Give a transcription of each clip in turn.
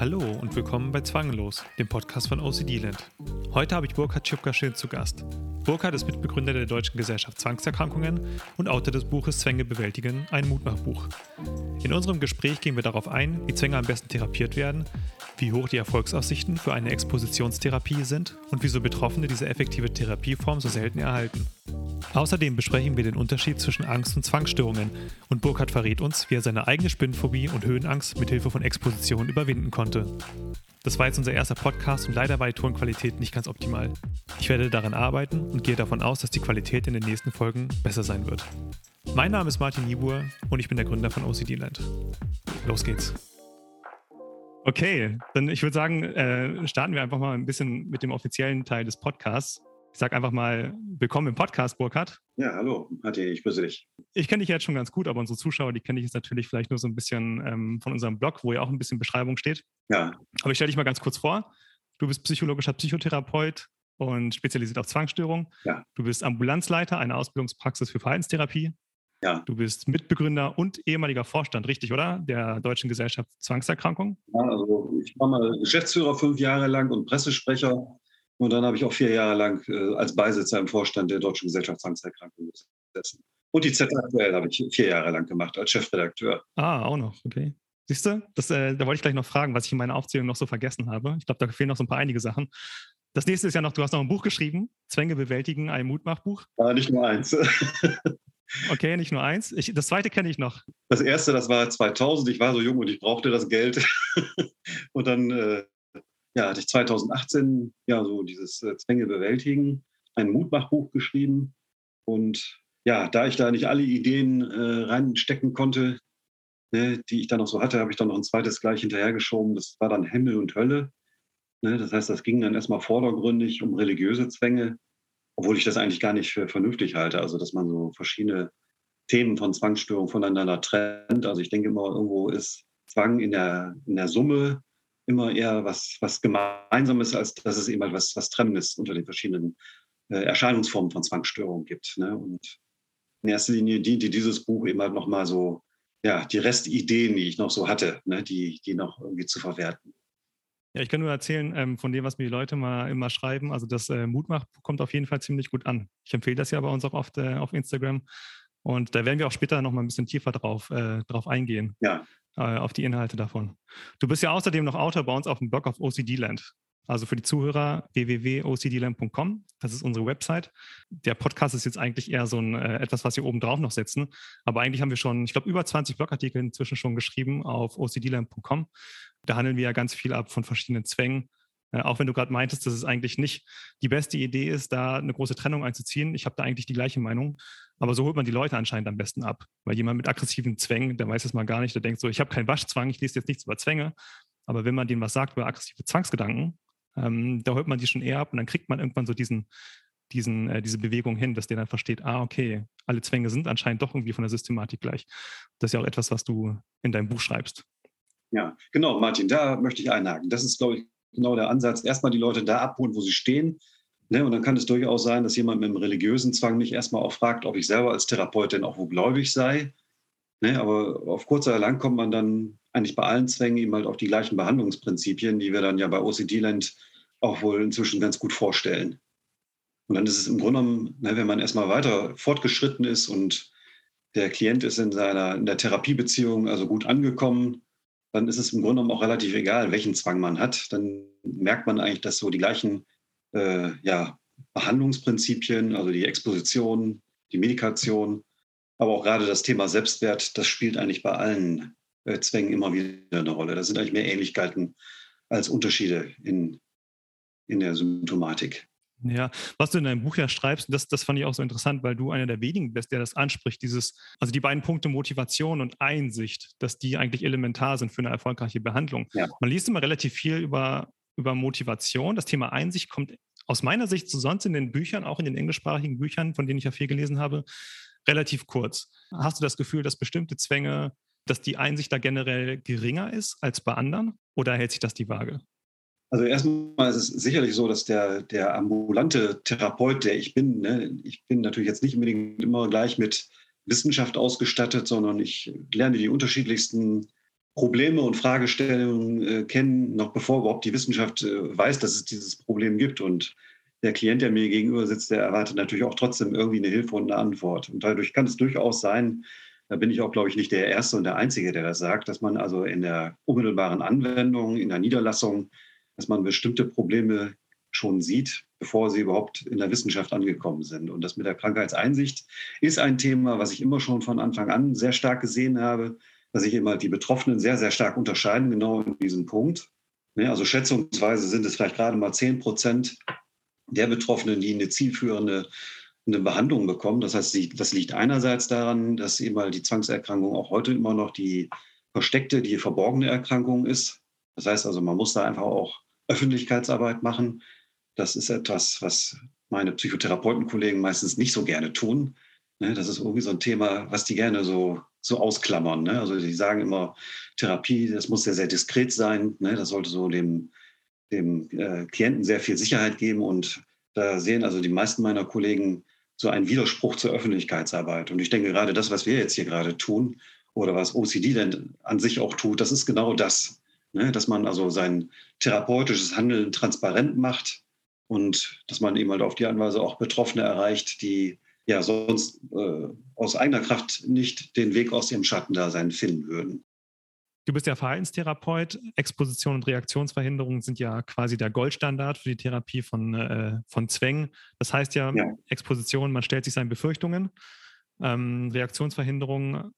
Hallo und willkommen bei Zwanglos, dem Podcast von OCD Land. Heute habe ich Burkhard Schipka-Schild zu Gast. Burkhard ist Mitbegründer der Deutschen Gesellschaft Zwangserkrankungen und Autor des Buches Zwänge bewältigen, ein Mutmachbuch. In unserem Gespräch gehen wir darauf ein, wie Zwänge am besten therapiert werden, wie hoch die Erfolgsaussichten für eine Expositionstherapie sind und wieso Betroffene diese effektive Therapieform so selten erhalten. Außerdem besprechen wir den Unterschied zwischen Angst und Zwangsstörungen und Burkhard verrät uns, wie er seine eigene Spinnenphobie und Höhenangst mit Hilfe von Exposition überwinden konnte. Das war jetzt unser erster Podcast und leider war die Tonqualität nicht ganz optimal. Ich werde daran arbeiten und gehe davon aus, dass die Qualität in den nächsten Folgen besser sein wird. Mein Name ist Martin Niebuhr und ich bin der Gründer von OCD Land. Los geht's. Okay, dann ich würde sagen, äh, starten wir einfach mal ein bisschen mit dem offiziellen Teil des Podcasts. Ich sage einfach mal, willkommen im Podcast, Burkhard. Ja, hallo, Matti, ich grüße dich. Ich kenne dich jetzt schon ganz gut, aber unsere Zuschauer, die kenne ich jetzt natürlich vielleicht nur so ein bisschen ähm, von unserem Blog, wo ja auch ein bisschen Beschreibung steht. Ja. Aber ich stelle dich mal ganz kurz vor. Du bist psychologischer Psychotherapeut und spezialisiert auf Zwangsstörungen. Ja. Du bist Ambulanzleiter einer Ausbildungspraxis für Verhaltenstherapie. Ja. Du bist Mitbegründer und ehemaliger Vorstand, richtig, oder? Der Deutschen Gesellschaft Zwangserkrankung. Ja, also ich war mal Geschäftsführer fünf Jahre lang und Pressesprecher und dann habe ich auch vier Jahre lang äh, als Beisitzer im Vorstand der Deutschen Gesellschaft Zwangserkrankungen gesessen. Und die Z aktuell habe ich vier Jahre lang gemacht als Chefredakteur. Ah, auch noch, okay. Siehst du, das, äh, da wollte ich gleich noch fragen, was ich in meiner Aufzählung noch so vergessen habe. Ich glaube, da fehlen noch so ein paar einige Sachen. Das nächste ist ja noch, du hast noch ein Buch geschrieben, Zwänge bewältigen, ein Mutmachbuch. Ja, nicht nur eins. okay, nicht nur eins. Ich, das zweite kenne ich noch. Das erste, das war 2000. Ich war so jung und ich brauchte das Geld. und dann äh, ja, hatte ich 2018 ja so dieses äh, Zwänge bewältigen, ein Mutmachbuch geschrieben. Und ja, da ich da nicht alle Ideen äh, reinstecken konnte, ne, die ich dann noch so hatte, habe ich dann noch ein zweites gleich hinterhergeschoben. Das war dann Himmel und Hölle. Ne, das heißt, das ging dann erstmal vordergründig um religiöse Zwänge, obwohl ich das eigentlich gar nicht für vernünftig halte. Also, dass man so verschiedene Themen von Zwangsstörungen voneinander trennt. Also, ich denke immer, irgendwo ist Zwang in der, in der Summe immer eher was, was Gemeinsames, als dass es eben halt was, Trennendes unter den verschiedenen äh, Erscheinungsformen von Zwangsstörungen gibt. Ne? Und in erster Linie dient die dieses Buch eben halt nochmal so, ja, die Restideen, die ich noch so hatte, ne? die, die noch irgendwie zu verwerten. Ja, ich kann nur erzählen ähm, von dem, was mir die Leute mal immer schreiben. Also das äh, Mutmach kommt auf jeden Fall ziemlich gut an. Ich empfehle das ja bei uns auch oft äh, auf Instagram. Und da werden wir auch später noch mal ein bisschen tiefer drauf, äh, drauf eingehen. Ja. Äh, auf die Inhalte davon. Du bist ja außerdem noch Autor bei uns auf dem Blog auf OCD Land. Also für die Zuhörer www.ocdland.com, das ist unsere Website. Der Podcast ist jetzt eigentlich eher so ein äh, etwas, was wir oben drauf noch setzen. Aber eigentlich haben wir schon, ich glaube, über 20 Blogartikel inzwischen schon geschrieben auf ocdland.com. Da handeln wir ja ganz viel ab von verschiedenen Zwängen. Äh, auch wenn du gerade meintest, dass es eigentlich nicht die beste Idee ist, da eine große Trennung einzuziehen. Ich habe da eigentlich die gleiche Meinung. Aber so holt man die Leute anscheinend am besten ab. Weil jemand mit aggressiven Zwängen, der weiß es mal gar nicht, der denkt so, ich habe keinen Waschzwang, ich lese jetzt nichts über Zwänge. Aber wenn man denen was sagt über aggressive Zwangsgedanken, ähm, da holt man die schon eher ab und dann kriegt man irgendwann so diesen, diesen, äh, diese Bewegung hin, dass der dann versteht, ah, okay, alle Zwänge sind anscheinend doch irgendwie von der Systematik gleich. Das ist ja auch etwas, was du in deinem Buch schreibst. Ja, genau, Martin, da möchte ich einhaken. Das ist, glaube ich, genau der Ansatz. Erstmal die Leute da abholen, wo sie stehen. Ne? Und dann kann es durchaus sein, dass jemand mit einem religiösen Zwang mich erstmal auch fragt, ob ich selber als Therapeut denn auch wo gläubig sei. Ne? Aber auf kurz oder lang kommt man dann eigentlich bei allen Zwängen eben halt auf die gleichen Behandlungsprinzipien, die wir dann ja bei OCD-Land auch wohl inzwischen ganz gut vorstellen. Und dann ist es im Grunde genommen, ne, wenn man erstmal weiter fortgeschritten ist und der Klient ist in seiner in der Therapiebeziehung also gut angekommen, dann ist es im Grunde genommen auch relativ egal, welchen Zwang man hat. Dann merkt man eigentlich, dass so die gleichen äh, ja, Behandlungsprinzipien, also die Exposition, die Medikation, aber auch gerade das Thema Selbstwert, das spielt eigentlich bei allen äh, Zwängen immer wieder eine Rolle. Da sind eigentlich mehr Ähnlichkeiten als Unterschiede in, in der Symptomatik. Ja, was du in deinem Buch ja schreibst, das, das fand ich auch so interessant, weil du einer der wenigen bist, der das anspricht, dieses, also die beiden Punkte Motivation und Einsicht, dass die eigentlich elementar sind für eine erfolgreiche Behandlung. Ja. Man liest immer relativ viel über, über Motivation. Das Thema Einsicht kommt aus meiner Sicht so sonst in den Büchern, auch in den englischsprachigen Büchern, von denen ich ja viel gelesen habe, relativ kurz. Hast du das Gefühl, dass bestimmte Zwänge, dass die Einsicht da generell geringer ist als bei anderen oder hält sich das die Waage? Also erstmal ist es sicherlich so, dass der, der ambulante Therapeut, der ich bin, ne, ich bin natürlich jetzt nicht unbedingt immer gleich mit Wissenschaft ausgestattet, sondern ich lerne die unterschiedlichsten Probleme und Fragestellungen äh, kennen, noch bevor überhaupt die Wissenschaft äh, weiß, dass es dieses Problem gibt. Und der Klient, der mir gegenüber sitzt, der erwartet natürlich auch trotzdem irgendwie eine Hilfe und eine Antwort. Und dadurch kann es durchaus sein, da bin ich auch, glaube ich, nicht der Erste und der Einzige, der das sagt, dass man also in der unmittelbaren Anwendung, in der Niederlassung, dass man bestimmte Probleme schon sieht, bevor sie überhaupt in der Wissenschaft angekommen sind. Und das mit der Krankheitseinsicht ist ein Thema, was ich immer schon von Anfang an sehr stark gesehen habe, dass sich immer die Betroffenen sehr, sehr stark unterscheiden, genau in diesem Punkt. Also schätzungsweise sind es vielleicht gerade mal 10 Prozent der Betroffenen, die eine zielführende eine Behandlung bekommen. Das heißt, das liegt einerseits daran, dass eben mal die Zwangserkrankung auch heute immer noch die versteckte, die verborgene Erkrankung ist. Das heißt also, man muss da einfach auch Öffentlichkeitsarbeit machen. Das ist etwas, was meine Psychotherapeutenkollegen meistens nicht so gerne tun. Ne, das ist irgendwie so ein Thema, was die gerne so, so ausklammern. Ne? Also die sagen immer, Therapie, das muss sehr, sehr diskret sein. Ne? Das sollte so dem, dem äh, Klienten sehr viel Sicherheit geben. Und da sehen also die meisten meiner Kollegen so ein Widerspruch zur Öffentlichkeitsarbeit. Und ich denke gerade das, was wir jetzt hier gerade tun oder was OCD denn an sich auch tut, das ist genau das. Ne? Dass man also sein therapeutisches Handeln transparent macht und dass man eben halt auf die Anweise auch Betroffene erreicht, die ja sonst äh, aus eigener Kraft nicht den Weg aus ihrem Schattendasein finden würden. Du bist ja Verhaltenstherapeut. Exposition und Reaktionsverhinderung sind ja quasi der Goldstandard für die Therapie von, äh, von Zwängen. Das heißt ja, ja, Exposition, man stellt sich seinen Befürchtungen. Ähm, Reaktionsverhinderung,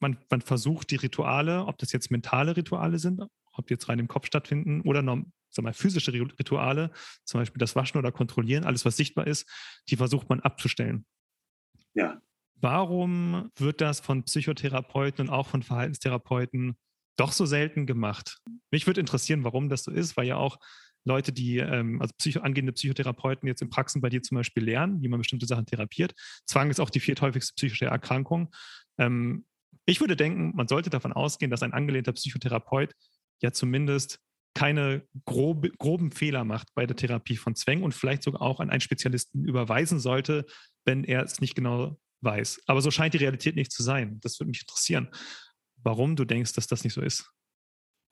man, man versucht die Rituale, ob das jetzt mentale Rituale sind, ob die jetzt rein im Kopf stattfinden oder noch, sag mal, physische Rituale, zum Beispiel das Waschen oder Kontrollieren, alles, was sichtbar ist, die versucht man abzustellen. Ja. Warum wird das von Psychotherapeuten und auch von Verhaltenstherapeuten doch so selten gemacht. Mich würde interessieren, warum das so ist, weil ja auch Leute, die, ähm, also Psycho angehende Psychotherapeuten jetzt in Praxen bei dir zum Beispiel lernen, wie man bestimmte Sachen therapiert. Zwang ist auch die vierthäufigste psychische Erkrankung. Ähm, ich würde denken, man sollte davon ausgehen, dass ein angelehnter Psychotherapeut ja zumindest keine grobe, groben Fehler macht bei der Therapie von Zwängen und vielleicht sogar auch an einen Spezialisten überweisen sollte, wenn er es nicht genau weiß. Aber so scheint die Realität nicht zu sein. Das würde mich interessieren warum du denkst, dass das nicht so ist.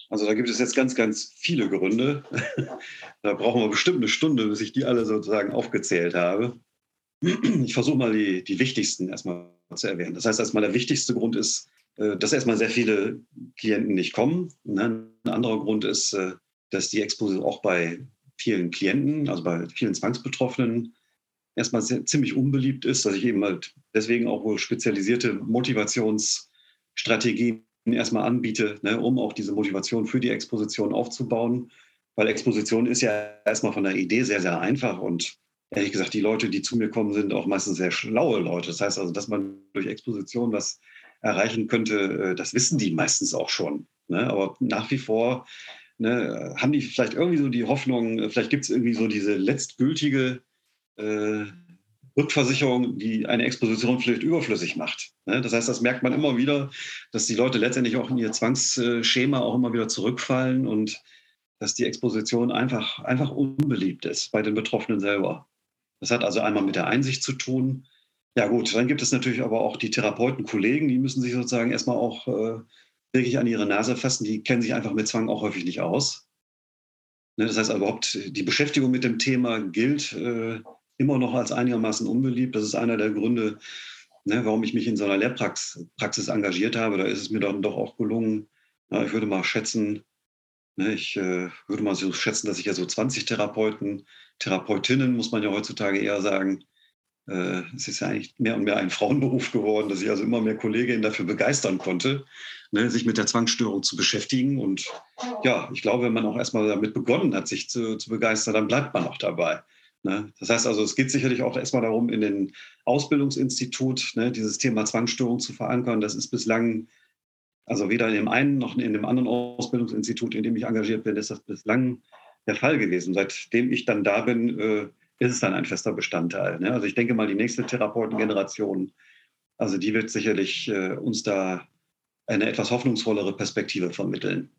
Also da gibt es jetzt ganz, ganz viele Gründe. da brauchen wir bestimmt eine Stunde, bis ich die alle sozusagen aufgezählt habe. Ich versuche mal die, die wichtigsten erstmal zu erwähnen. Das heißt, erstmal der wichtigste Grund ist, äh, dass erstmal sehr viele Klienten nicht kommen. Ne? Ein anderer Grund ist, äh, dass die Exposition auch bei vielen Klienten, also bei vielen Zwangsbetroffenen, erstmal sehr, ziemlich unbeliebt ist, dass ich eben halt deswegen auch wohl spezialisierte Motivations- Strategien erstmal anbiete, ne, um auch diese Motivation für die Exposition aufzubauen. Weil Exposition ist ja erstmal von der Idee sehr, sehr einfach und ehrlich gesagt, die Leute, die zu mir kommen, sind auch meistens sehr schlaue Leute. Das heißt also, dass man durch Exposition was erreichen könnte, äh, das wissen die meistens auch schon. Ne? Aber nach wie vor ne, haben die vielleicht irgendwie so die Hoffnung, vielleicht gibt es irgendwie so diese letztgültige äh, Rückversicherung, die eine Exposition vielleicht überflüssig macht. Ne? Das heißt, das merkt man immer wieder, dass die Leute letztendlich auch in ihr Zwangsschema auch immer wieder zurückfallen und dass die Exposition einfach, einfach unbeliebt ist bei den Betroffenen selber. Das hat also einmal mit der Einsicht zu tun. Ja gut, dann gibt es natürlich aber auch die Therapeutenkollegen, die müssen sich sozusagen erstmal auch äh, wirklich an ihre Nase fassen. Die kennen sich einfach mit Zwang auch häufig nicht aus. Ne? Das heißt überhaupt, die Beschäftigung mit dem Thema gilt äh, immer noch als einigermaßen unbeliebt. Das ist einer der Gründe, ne, warum ich mich in so einer Lehrpraxis Praxis engagiert habe. Da ist es mir dann doch auch gelungen, ja, ich würde mal schätzen, ne, ich äh, würde mal so schätzen, dass ich ja so 20 Therapeuten, Therapeutinnen, muss man ja heutzutage eher sagen, äh, es ist ja eigentlich mehr und mehr ein Frauenberuf geworden, dass ich also immer mehr Kolleginnen dafür begeistern konnte, ne, sich mit der Zwangsstörung zu beschäftigen. Und ja, ich glaube, wenn man auch erstmal damit begonnen hat, sich zu, zu begeistern, dann bleibt man auch dabei. Ne? Das heißt also, es geht sicherlich auch erstmal darum, in den Ausbildungsinstitut ne, dieses Thema Zwangsstörung zu verankern. Das ist bislang, also weder in dem einen noch in dem anderen Ausbildungsinstitut, in dem ich engagiert bin, ist das bislang der Fall gewesen. Seitdem ich dann da bin, äh, ist es dann ein fester Bestandteil. Ne? Also ich denke mal, die nächste Therapeutengeneration, also die wird sicherlich äh, uns da eine etwas hoffnungsvollere Perspektive vermitteln.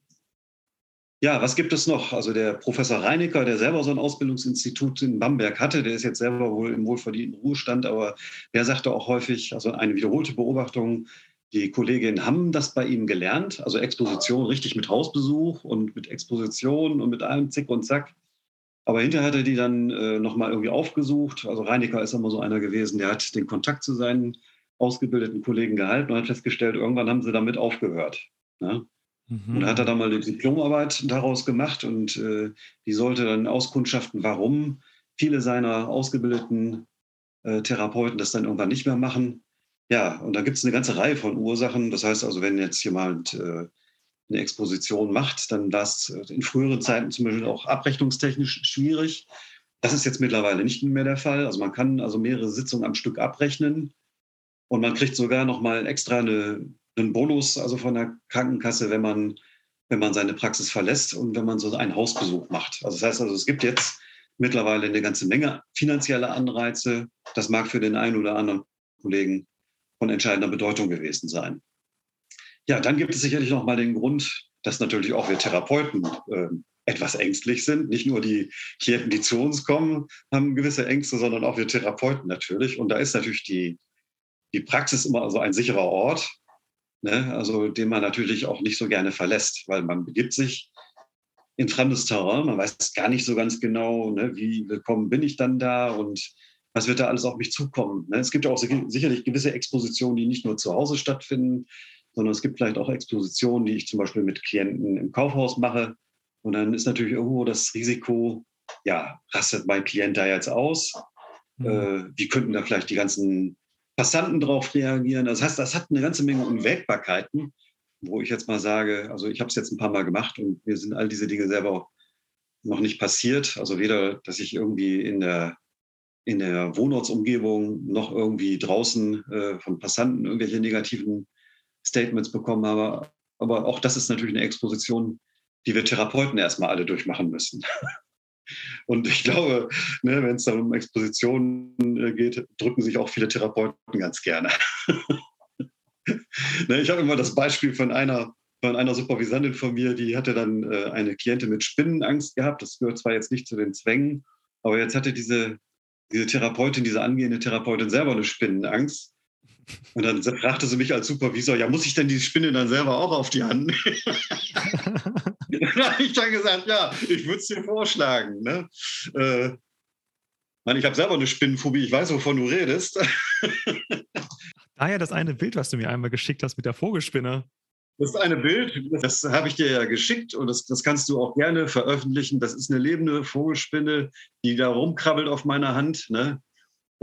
Ja, was gibt es noch? Also der Professor Reinecker, der selber so ein Ausbildungsinstitut in Bamberg hatte, der ist jetzt selber wohl im wohlverdienten Ruhestand, aber der sagte auch häufig, also eine wiederholte Beobachtung, die Kolleginnen haben das bei ihm gelernt, also Exposition richtig mit Hausbesuch und mit Exposition und mit allem Zick und Zack. Aber hinterher hat er die dann äh, nochmal irgendwie aufgesucht. Also Reinecker ist immer so einer gewesen, der hat den Kontakt zu seinen ausgebildeten Kollegen gehalten und hat festgestellt, irgendwann haben sie damit aufgehört. Ne? Mhm. Und hat er dann mal eine Diplomarbeit daraus gemacht und äh, die sollte dann auskundschaften, warum viele seiner ausgebildeten äh, Therapeuten das dann irgendwann nicht mehr machen. Ja, und da gibt es eine ganze Reihe von Ursachen. Das heißt also, wenn jetzt jemand äh, eine Exposition macht, dann war es in früheren Zeiten zum Beispiel auch abrechnungstechnisch schwierig. Das ist jetzt mittlerweile nicht mehr der Fall. Also man kann also mehrere Sitzungen am Stück abrechnen und man kriegt sogar noch mal extra eine, einen Bonus also von der Krankenkasse, wenn man, wenn man seine Praxis verlässt und wenn man so einen Hausbesuch macht. Also das heißt also, es gibt jetzt mittlerweile eine ganze Menge finanzieller Anreize. Das mag für den einen oder anderen Kollegen von entscheidender Bedeutung gewesen sein. Ja, dann gibt es sicherlich noch mal den Grund, dass natürlich auch wir Therapeuten äh, etwas ängstlich sind. Nicht nur die Klienten, die zu uns kommen, haben gewisse Ängste, sondern auch wir Therapeuten natürlich. Und da ist natürlich die, die Praxis immer so ein sicherer Ort, ne? also den man natürlich auch nicht so gerne verlässt, weil man begibt sich in fremdes Terrain, man weiß gar nicht so ganz genau, ne, wie willkommen bin ich dann da und was wird da alles auf mich zukommen. Ne? Es gibt ja auch sicherlich gewisse Expositionen, die nicht nur zu Hause stattfinden, sondern es gibt vielleicht auch Expositionen, die ich zum Beispiel mit Klienten im Kaufhaus mache. Und dann ist natürlich irgendwo das Risiko, ja, rastet mein Klient da jetzt aus? Mhm. Äh, wie könnten da vielleicht die ganzen Passanten drauf reagieren? Das heißt, das hat eine ganze Menge Unwägbarkeiten, wo ich jetzt mal sage, also ich habe es jetzt ein paar Mal gemacht und mir sind all diese Dinge selber noch nicht passiert. Also weder, dass ich irgendwie in der, in der Wohnortsumgebung noch irgendwie draußen äh, von Passanten irgendwelche negativen Statements bekommen habe. Aber auch das ist natürlich eine Exposition, die wir Therapeuten erstmal alle durchmachen müssen. Und ich glaube, ne, wenn es dann um Expositionen äh, geht, drücken sich auch viele Therapeuten ganz gerne. ne, ich habe immer das Beispiel von einer, von einer Supervisantin von mir, die hatte dann äh, eine Klientin mit Spinnenangst gehabt. Das gehört zwar jetzt nicht zu den Zwängen, aber jetzt hatte diese, diese Therapeutin, diese angehende Therapeutin selber eine Spinnenangst. Und dann fragte sie mich als Supervisor, ja, muss ich denn die Spinne dann selber auch auf die Hand nehmen? dann habe ich dann gesagt, ja, ich würde es dir vorschlagen. Ne? Äh, meine, ich habe selber eine Spinnenphobie, ich weiß, wovon du redest. Daher das eine Bild, was du mir einmal geschickt hast mit der Vogelspinne. Das eine Bild, das habe ich dir ja geschickt und das, das kannst du auch gerne veröffentlichen. Das ist eine lebende Vogelspinne, die da rumkrabbelt auf meiner Hand. Ne?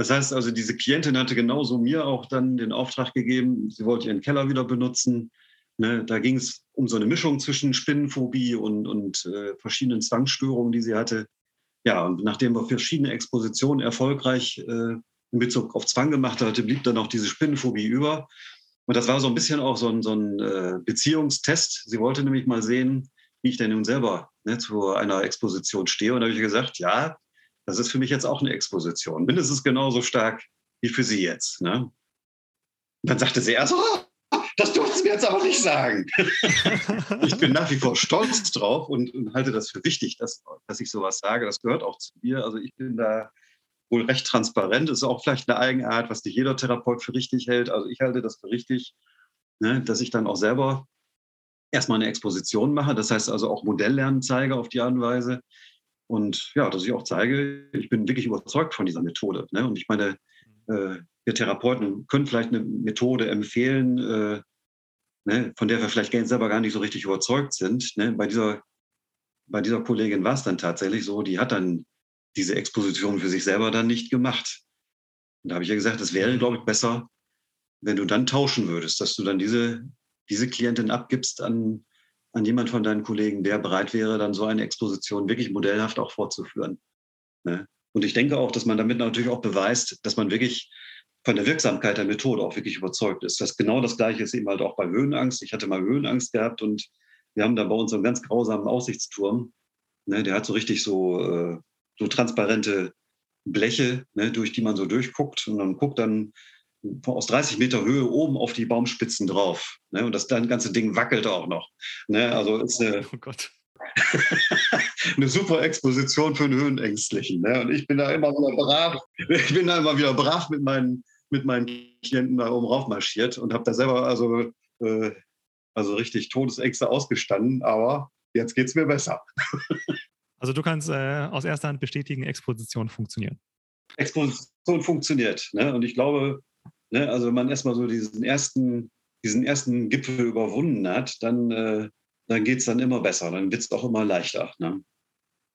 Das heißt also, diese Klientin hatte genauso mir auch dann den Auftrag gegeben, sie wollte ihren Keller wieder benutzen. Ne, da ging es um so eine Mischung zwischen Spinnenphobie und, und äh, verschiedenen Zwangsstörungen, die sie hatte. Ja, und nachdem wir verschiedene Expositionen erfolgreich äh, in Bezug auf Zwang gemacht hatte, blieb dann auch diese Spinnenphobie über. Und das war so ein bisschen auch so ein, so ein äh, Beziehungstest. Sie wollte nämlich mal sehen, wie ich denn nun selber ne, zu einer Exposition stehe. Und da habe ich gesagt, ja, das ist für mich jetzt auch eine Exposition. Mindestens genauso stark wie für Sie jetzt. Ne? Und dann sagte sie erst, oh, das durften Sie mir jetzt aber nicht sagen. ich bin nach wie vor stolz drauf und, und, halte das für wichtig, dass, dass ich sowas sage. Das gehört auch zu mir. Also ich bin da wohl recht transparent. Das ist auch vielleicht eine Eigenart, was nicht jeder Therapeut für richtig hält. Also ich halte das für richtig, ne, dass ich dann auch selber erstmal eine Exposition mache. Das heißt also auch Modelllernen zeige auf die Art und Weise. Und ja, dass ich auch zeige, ich bin wirklich überzeugt von dieser Methode. Ne? Und ich meine, äh, wir Therapeuten können vielleicht eine Methode empfehlen, äh, ne, von der wir vielleicht selber gar nicht so richtig überzeugt sind. Ne? Bei, dieser, bei dieser Kollegin war es dann tatsächlich so, die hat dann diese Exposition für sich selber dann nicht gemacht. Und da habe ich ja gesagt, es wäre, glaube ich, besser, wenn du dann tauschen würdest, dass du dann diese, diese Klientin abgibst an an jemand von deinen Kollegen, der bereit wäre, dann so eine Exposition wirklich modellhaft auch fortzuführen. Ne? Und ich denke auch, dass man damit natürlich auch beweist, dass man wirklich von der Wirksamkeit der Methode auch wirklich überzeugt ist. Das genau das Gleiche ist eben halt auch bei Höhenangst. Ich hatte mal Höhenangst gehabt und wir haben da bei uns so einen ganz grausamen Aussichtsturm. Ne, der hat so richtig so, äh, so transparente Bleche, ne, durch die man so durchguckt und man guckt dann aus 30 Meter Höhe oben auf die Baumspitzen drauf. Ne? Und das, das ganze Ding wackelt auch noch. Ne? Also ist eine, oh Gott. eine super Exposition für einen Höhenängstlichen. Ne? Und ich bin da immer wieder brav, ich bin da immer wieder brav mit meinen, mit meinen Klienten da oben rauf marschiert und habe da selber also, äh, also richtig Todesängste ausgestanden, aber jetzt geht es mir besser. Also du kannst äh, aus erster Hand bestätigen, Exposition funktioniert. Exposition funktioniert. Ne? Und ich glaube, ne, also wenn man erstmal so diesen ersten, diesen ersten Gipfel überwunden hat, dann, äh, dann geht es dann immer besser. Dann wird es auch immer leichter. Ne?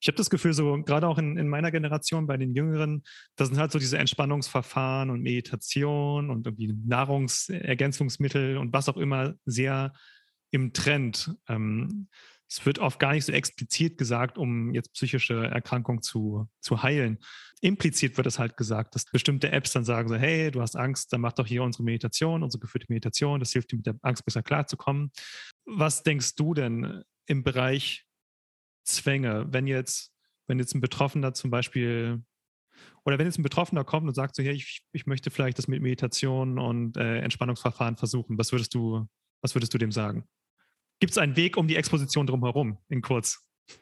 Ich habe das Gefühl, so gerade auch in, in meiner Generation, bei den Jüngeren, da sind halt so diese Entspannungsverfahren und Meditation und irgendwie Nahrungsergänzungsmittel und was auch immer sehr im Trend. Ähm, es wird oft gar nicht so explizit gesagt, um jetzt psychische Erkrankungen zu, zu heilen. Implizit wird es halt gesagt, dass bestimmte Apps dann sagen so, hey, du hast Angst, dann mach doch hier unsere Meditation, unsere geführte Meditation, das hilft dir mit der Angst besser klarzukommen. Was denkst du denn im Bereich Zwänge, wenn jetzt, wenn jetzt ein Betroffener zum Beispiel oder wenn jetzt ein Betroffener kommt und sagt so, hey, ich, ich möchte vielleicht das mit Meditation und äh, Entspannungsverfahren versuchen, was würdest du, was würdest du dem sagen? Gibt es einen Weg um die Exposition drumherum, in kurz?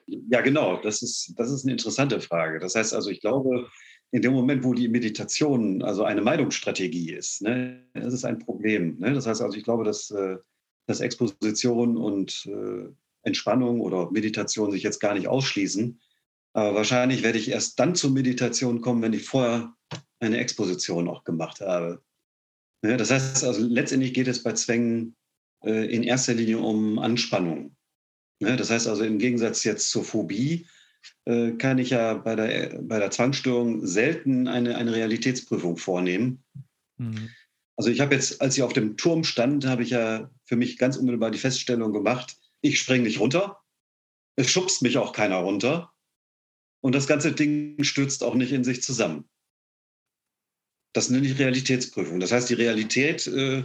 Ja, genau. Das ist, das ist eine interessante Frage. Das heißt also, ich glaube, in dem Moment, wo die Meditation also eine Meidungsstrategie ist, ne, das ist ein Problem. Ne? Das heißt also, ich glaube, dass, äh, dass Exposition und äh, Entspannung oder Meditation sich jetzt gar nicht ausschließen. Aber wahrscheinlich werde ich erst dann zur Meditation kommen, wenn ich vorher eine Exposition auch gemacht habe. Ne? Das heißt also, letztendlich geht es bei Zwängen in erster Linie um Anspannung. Ne? Das heißt also im Gegensatz jetzt zur Phobie äh, kann ich ja bei der, bei der Zwangsstörung selten eine, eine Realitätsprüfung vornehmen. Mhm. Also ich habe jetzt, als ich auf dem Turm stand, habe ich ja für mich ganz unmittelbar die Feststellung gemacht, ich springe nicht runter, es schubst mich auch keiner runter und das ganze Ding stürzt auch nicht in sich zusammen. Das nenne ich Realitätsprüfung. Das heißt, die Realität äh,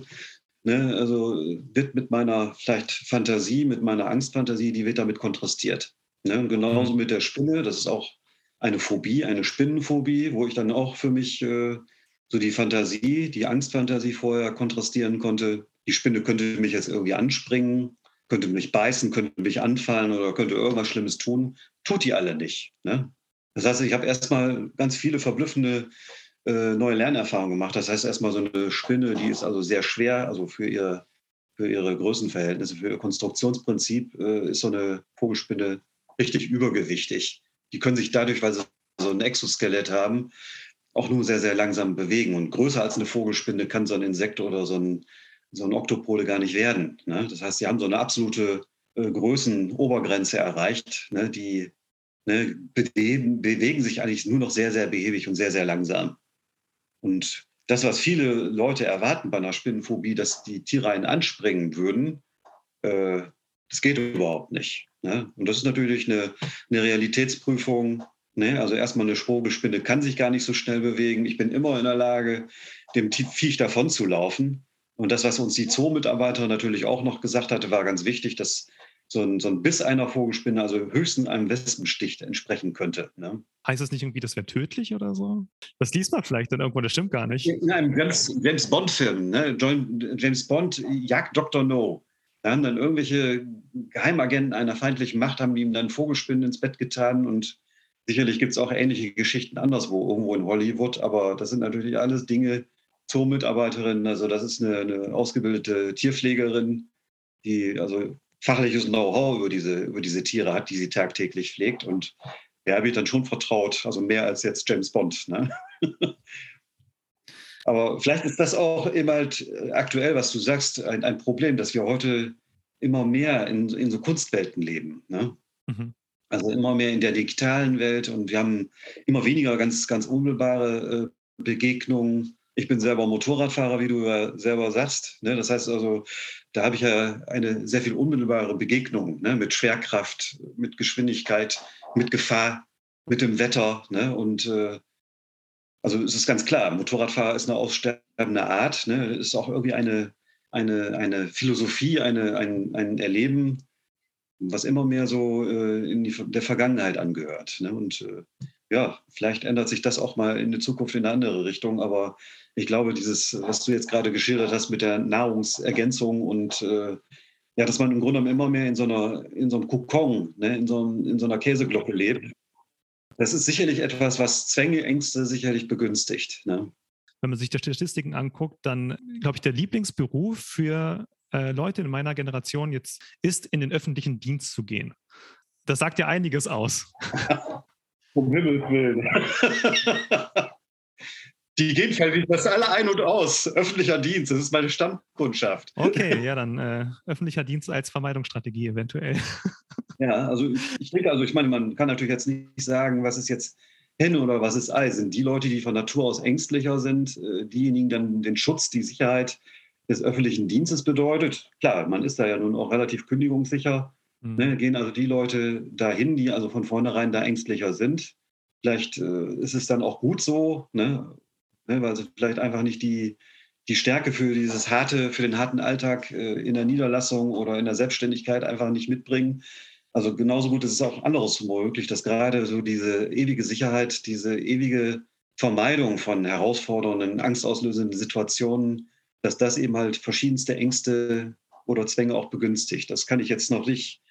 Ne, also wird mit meiner vielleicht Fantasie, mit meiner Angstfantasie, die wird damit kontrastiert. Ne? Und genauso mhm. mit der Spinne, das ist auch eine Phobie, eine Spinnenphobie, wo ich dann auch für mich äh, so die Fantasie, die Angstfantasie vorher kontrastieren konnte. Die Spinne könnte mich jetzt irgendwie anspringen, könnte mich beißen, könnte mich anfallen oder könnte irgendwas Schlimmes tun. Tut die alle nicht. Ne? Das heißt, ich habe erstmal ganz viele verblüffende äh, neue Lernerfahrungen gemacht. Das heißt erstmal so eine Spinne, die ist also sehr schwer, also für, ihr, für ihre Größenverhältnisse, für ihr Konstruktionsprinzip äh, ist so eine Vogelspinne richtig übergewichtig. Die können sich dadurch, weil sie so ein Exoskelett haben, auch nur sehr, sehr langsam bewegen. Und größer als eine Vogelspinne kann so ein Insekt oder so ein, so ein Oktopole gar nicht werden. Ne? Das heißt, sie haben so eine absolute äh, Größenobergrenze erreicht, ne? die ne, bewegen, bewegen sich eigentlich nur noch sehr, sehr behäbig und sehr, sehr langsam. Und das, was viele Leute erwarten bei einer Spinnenphobie, dass die Tiere einen anspringen würden, äh, das geht überhaupt nicht. Ne? Und das ist natürlich eine, eine Realitätsprüfung. Ne? Also erstmal eine Vogelspinne kann sich gar nicht so schnell bewegen. Ich bin immer in der Lage, dem Viech davon zu laufen. Und das, was uns die Zoomitarbeiterin natürlich auch noch gesagt hatte, war ganz wichtig, dass so ein, so ein Biss einer Vogelspinne also höchstens einem Wespenstich entsprechen könnte. Ne? Heißt das nicht irgendwie, das wäre tödlich oder so? Das liest man vielleicht dann irgendwo, das stimmt gar nicht. In einem James, James Bond-Film, ne? James Bond jagt Dr. No. Da haben dann irgendwelche Geheimagenten einer feindlichen Macht, haben ihm dann Vogelspinnen ins Bett getan und sicherlich gibt es auch ähnliche Geschichten anderswo, irgendwo in Hollywood, aber das sind natürlich alles Dinge, Zoomitarbeiterin, also das ist eine, eine ausgebildete Tierpflegerin, die also fachliches Know-how über diese, über diese Tiere hat, die sie tagtäglich pflegt. Und der habe ich dann schon vertraut, also mehr als jetzt James Bond. Ne? Aber vielleicht ist das auch immer halt aktuell, was du sagst, ein, ein Problem, dass wir heute immer mehr in, in so Kunstwelten leben. Ne? Mhm. Also immer mehr in der digitalen Welt und wir haben immer weniger ganz, ganz unmittelbare äh, Begegnungen ich bin selber Motorradfahrer, wie du ja selber sagst. Ne? Das heißt also, da habe ich ja eine sehr viel unmittelbare Begegnung ne? mit Schwerkraft, mit Geschwindigkeit, mit Gefahr, mit dem Wetter. Ne? Und äh, also es ist ganz klar, Motorradfahrer ist eine aussterbende Art, ne? ist auch irgendwie eine, eine, eine Philosophie, eine, ein, ein Erleben, was immer mehr so äh, in die, der Vergangenheit angehört. Ne? Und äh, ja, vielleicht ändert sich das auch mal in der Zukunft in eine andere Richtung, aber ich glaube, dieses, was du jetzt gerade geschildert hast mit der Nahrungsergänzung und äh, ja, dass man im Grunde genommen immer mehr in so einer, in so einem Kokon, ne, in, so einem, in so einer Käseglocke lebt. Das ist sicherlich etwas, was Zwänge, Ängste sicherlich begünstigt. Ne? Wenn man sich die Statistiken anguckt, dann glaube ich, der Lieblingsberuf für äh, Leute in meiner Generation jetzt ist, in den öffentlichen Dienst zu gehen. Das sagt ja einiges aus. um Himmels Willen. Die gehen fällig das alle ein und aus. Öffentlicher Dienst, das ist meine Stammkundschaft. Okay, ja, dann äh, öffentlicher Dienst als Vermeidungsstrategie eventuell. Ja, also ich, ich denke, also ich meine, man kann natürlich jetzt nicht sagen, was ist jetzt Henne oder was ist Ei. Sind die Leute, die von Natur aus ängstlicher sind, äh, diejenigen dann den Schutz, die Sicherheit des öffentlichen Dienstes bedeutet? Klar, man ist da ja nun auch relativ kündigungssicher. Mhm. Ne, gehen also die Leute dahin, die also von vornherein da ängstlicher sind. Vielleicht äh, ist es dann auch gut so, ne? ne, weil sie vielleicht einfach nicht die, die Stärke für dieses harte, für den harten Alltag äh, in der Niederlassung oder in der Selbstständigkeit einfach nicht mitbringen. Also genauso gut ist es auch anderes möglich, dass gerade so diese ewige Sicherheit, diese ewige Vermeidung von herausfordernden, angstauslösenden Situationen, dass das eben halt verschiedenste Ängste oder Zwänge auch begünstigt. Das kann ich jetzt noch nicht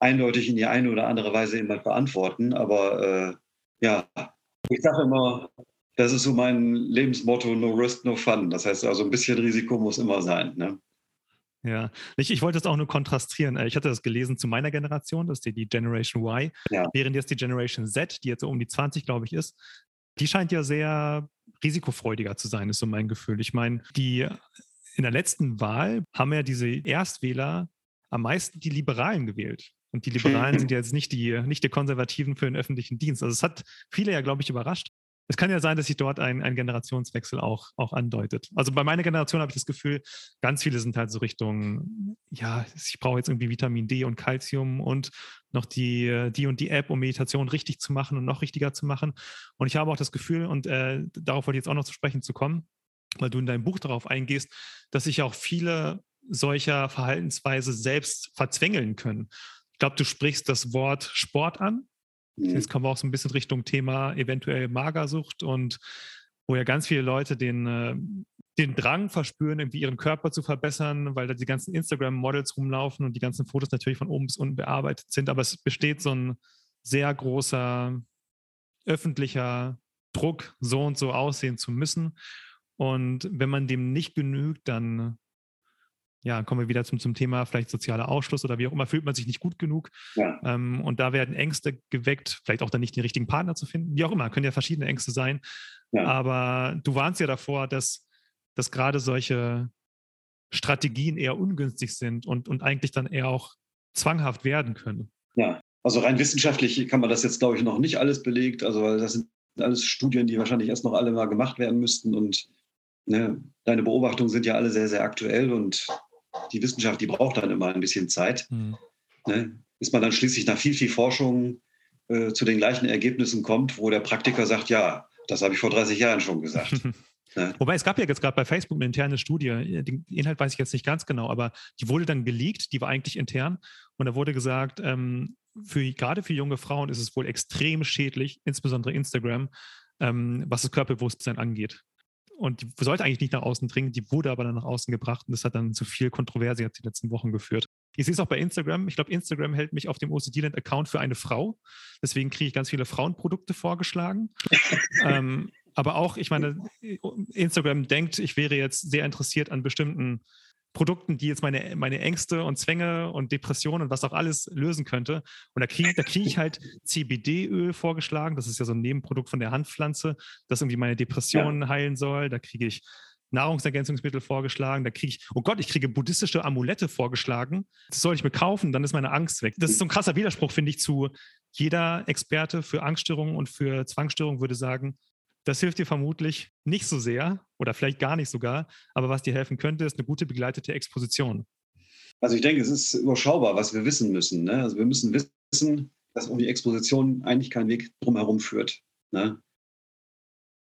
eindeutig in die eine oder andere Weise halt beantworten, aber äh, ja, ich sage immer, das ist so mein Lebensmotto, no risk, no fun. Das heißt also, ein bisschen Risiko muss immer sein. Ne? Ja, ich, ich wollte es auch nur kontrastieren. Äh, ich hatte das gelesen zu meiner Generation, das ist die Generation Y, ja. während jetzt die Generation Z, die jetzt so um die 20, glaube ich, ist, die scheint ja sehr risikofreudiger zu sein, ist so mein Gefühl. Ich meine, die in der letzten Wahl haben ja diese Erstwähler am meisten die Liberalen gewählt. Und die Liberalen sind ja jetzt nicht die, nicht die Konservativen für den öffentlichen Dienst. Also es hat viele ja, glaube ich, überrascht es kann ja sein, dass sich dort ein, ein Generationswechsel auch, auch andeutet. Also bei meiner Generation habe ich das Gefühl, ganz viele sind halt so Richtung, ja, ich brauche jetzt irgendwie Vitamin D und Calcium und noch die, die und die App, um Meditation richtig zu machen und noch richtiger zu machen. Und ich habe auch das Gefühl, und äh, darauf wollte ich jetzt auch noch zu sprechen zu kommen, weil du in deinem Buch darauf eingehst, dass sich auch viele solcher Verhaltensweise selbst verzwängeln können. Ich glaube, du sprichst das Wort Sport an Mhm. Jetzt kommen wir auch so ein bisschen Richtung Thema eventuell Magersucht und wo ja ganz viele Leute den, äh, den Drang verspüren, irgendwie ihren Körper zu verbessern, weil da die ganzen Instagram-Models rumlaufen und die ganzen Fotos natürlich von oben bis unten bearbeitet sind. Aber es besteht so ein sehr großer öffentlicher Druck, so und so aussehen zu müssen. Und wenn man dem nicht genügt, dann ja, kommen wir wieder zum, zum Thema vielleicht sozialer Ausschluss oder wie auch immer, fühlt man sich nicht gut genug. Ja. Ähm, und da werden Ängste geweckt, vielleicht auch dann nicht den richtigen Partner zu finden. Wie auch immer, können ja verschiedene Ängste sein. Ja. Aber du warnst ja davor, dass, dass gerade solche Strategien eher ungünstig sind und, und eigentlich dann eher auch zwanghaft werden können. Ja, also rein wissenschaftlich kann man das jetzt, glaube ich, noch nicht alles belegt. Also das sind alles Studien, die wahrscheinlich erst noch alle mal gemacht werden müssten. Und ne, deine Beobachtungen sind ja alle sehr, sehr aktuell und die Wissenschaft, die braucht dann immer ein bisschen Zeit. Mhm. Ne? Bis man dann schließlich nach viel, viel Forschung äh, zu den gleichen Ergebnissen kommt, wo der Praktiker sagt, ja, das habe ich vor 30 Jahren schon gesagt. ne? Wobei es gab ja jetzt gerade bei Facebook eine interne Studie, den Inhalt weiß ich jetzt nicht ganz genau, aber die wurde dann geleakt, die war eigentlich intern und da wurde gesagt, ähm, für, gerade für junge Frauen ist es wohl extrem schädlich, insbesondere Instagram, ähm, was das Körperbewusstsein angeht und die sollte eigentlich nicht nach außen dringen, die wurde aber dann nach außen gebracht und das hat dann zu viel Kontroverse jetzt die letzten Wochen geführt. Ich sehe es auch bei Instagram. Ich glaube, Instagram hält mich auf dem OCD-Land-Account für eine Frau. Deswegen kriege ich ganz viele Frauenprodukte vorgeschlagen. ähm, aber auch, ich meine, Instagram denkt, ich wäre jetzt sehr interessiert an bestimmten Produkten, die jetzt meine, meine Ängste und Zwänge und Depressionen und was auch alles lösen könnte. Und da kriege da krieg ich halt CBD-Öl vorgeschlagen. Das ist ja so ein Nebenprodukt von der Handpflanze, das irgendwie meine Depressionen ja. heilen soll. Da kriege ich Nahrungsergänzungsmittel vorgeschlagen. Da kriege ich, oh Gott, ich kriege buddhistische Amulette vorgeschlagen. Das soll ich mir kaufen, dann ist meine Angst weg. Das ist so ein krasser Widerspruch, finde ich, zu jeder Experte für Angststörungen und für Zwangsstörungen würde sagen, das hilft dir vermutlich nicht so sehr oder vielleicht gar nicht sogar. Aber was dir helfen könnte, ist eine gute begleitete Exposition. Also ich denke, es ist überschaubar, was wir wissen müssen. Ne? Also wir müssen wissen, dass um die Exposition eigentlich kein Weg drumherum führt. Ne?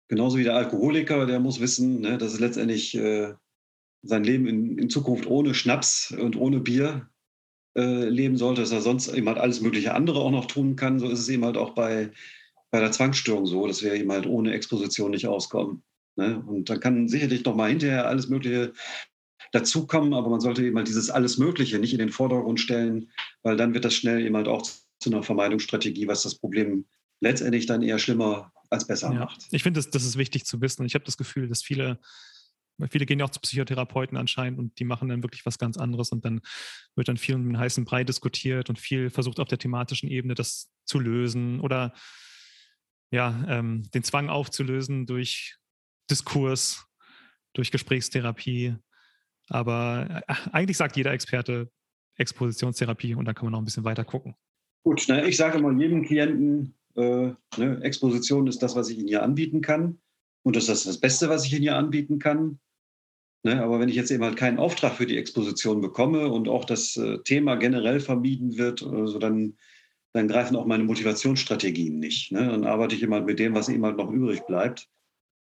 Genauso wie der Alkoholiker, der muss wissen, ne, dass es letztendlich äh, sein Leben in, in, Zukunft ohne Schnaps und ohne Bier äh, leben sollte, dass er sonst eben halt alles mögliche andere auch noch tun kann. So ist es eben halt auch bei bei der Zwangsstörung so, dass wir eben halt ohne Exposition nicht auskommen. Ne? Und dann kann sicherlich noch mal hinterher alles Mögliche dazukommen, aber man sollte eben halt dieses alles Mögliche nicht in den Vordergrund stellen, weil dann wird das schnell eben halt auch zu einer Vermeidungsstrategie, was das Problem letztendlich dann eher schlimmer als besser ja. macht. Ich finde, das, das ist wichtig zu wissen. Und ich habe das Gefühl, dass viele, viele gehen ja auch zu Psychotherapeuten anscheinend und die machen dann wirklich was ganz anderes und dann wird dann viel um den heißen Brei diskutiert und viel versucht auf der thematischen Ebene das zu lösen oder ja, ähm, den Zwang aufzulösen durch Diskurs, durch Gesprächstherapie. Aber äh, eigentlich sagt jeder Experte Expositionstherapie und da kann man noch ein bisschen weiter gucken. Gut, na, ich sage mal jedem Klienten, äh, ne, Exposition ist das, was ich Ihnen hier anbieten kann. Und das ist das Beste, was ich Ihnen hier anbieten kann. Ne, aber wenn ich jetzt eben halt keinen Auftrag für die Exposition bekomme und auch das äh, Thema generell vermieden wird, also dann, dann greifen auch meine Motivationsstrategien nicht. Ne? Dann arbeite ich immer mit dem, was eben halt noch übrig bleibt.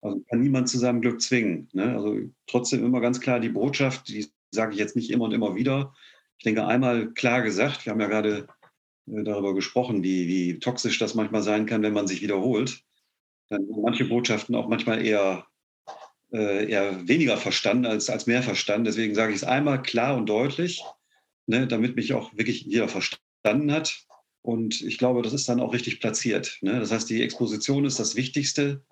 Also kann niemand zu seinem Glück zwingen. Ne? Also trotzdem immer ganz klar die Botschaft, die sage ich jetzt nicht immer und immer wieder. Ich denke, einmal klar gesagt, wir haben ja gerade äh, darüber gesprochen, wie, wie toxisch das manchmal sein kann, wenn man sich wiederholt. Dann sind manche Botschaften auch manchmal eher, äh, eher weniger verstanden als, als mehr verstanden. Deswegen sage ich es einmal klar und deutlich, ne, damit mich auch wirklich jeder verstanden hat. Und ich glaube, das ist dann auch richtig platziert. Ne? Das heißt, die Exposition ist das Wichtigste.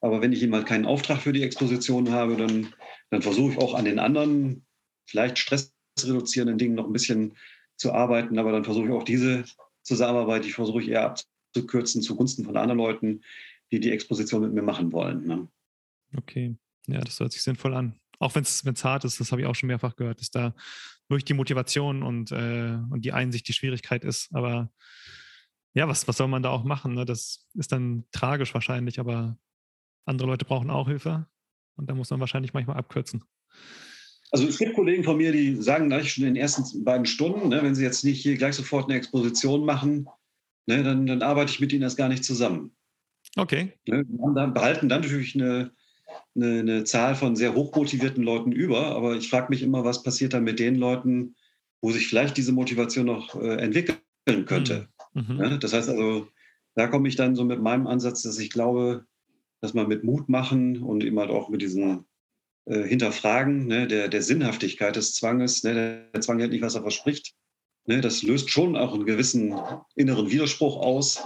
Aber wenn ich mal keinen Auftrag für die Exposition habe, dann, dann versuche ich auch an den anderen, vielleicht stressreduzierenden Dingen noch ein bisschen zu arbeiten. Aber dann versuche ich auch diese Zusammenarbeit, die versuche ich eher abzukürzen zugunsten von anderen Leuten, die die Exposition mit mir machen wollen. Ne? Okay, ja, das hört sich sinnvoll an. Auch wenn es hart ist, das habe ich auch schon mehrfach gehört, dass da wirklich die Motivation und, äh, und die Einsicht die Schwierigkeit ist. Aber ja, was, was soll man da auch machen? Ne? Das ist dann tragisch wahrscheinlich, aber andere Leute brauchen auch Hilfe und da muss man wahrscheinlich manchmal abkürzen. Also es gibt Kollegen von mir, die sagen gleich schon in den ersten beiden Stunden, ne, wenn sie jetzt nicht hier gleich sofort eine Exposition machen, ne, dann, dann, arbeite ich mit ihnen erst gar nicht zusammen. Okay. Ne, dann behalten dann natürlich eine, eine, eine, Zahl von sehr hochmotivierten Leuten über, aber ich frage mich immer, was passiert dann mit den Leuten, wo sich vielleicht diese Motivation noch äh, entwickeln könnte. Mhm. mhm. Ne, das heißt also, da komme ich dann so mit meinem Ansatz, dass ich glaube, dass man mit Mut machen und eben halt auch mit diesen äh, hinterfragen, ne, der, der Sinnhaftigkeit des Zwanges. Ne, der Zwang hält nicht, was er verspricht. Ne, das löst schon auch einen gewissen inneren Widerspruch aus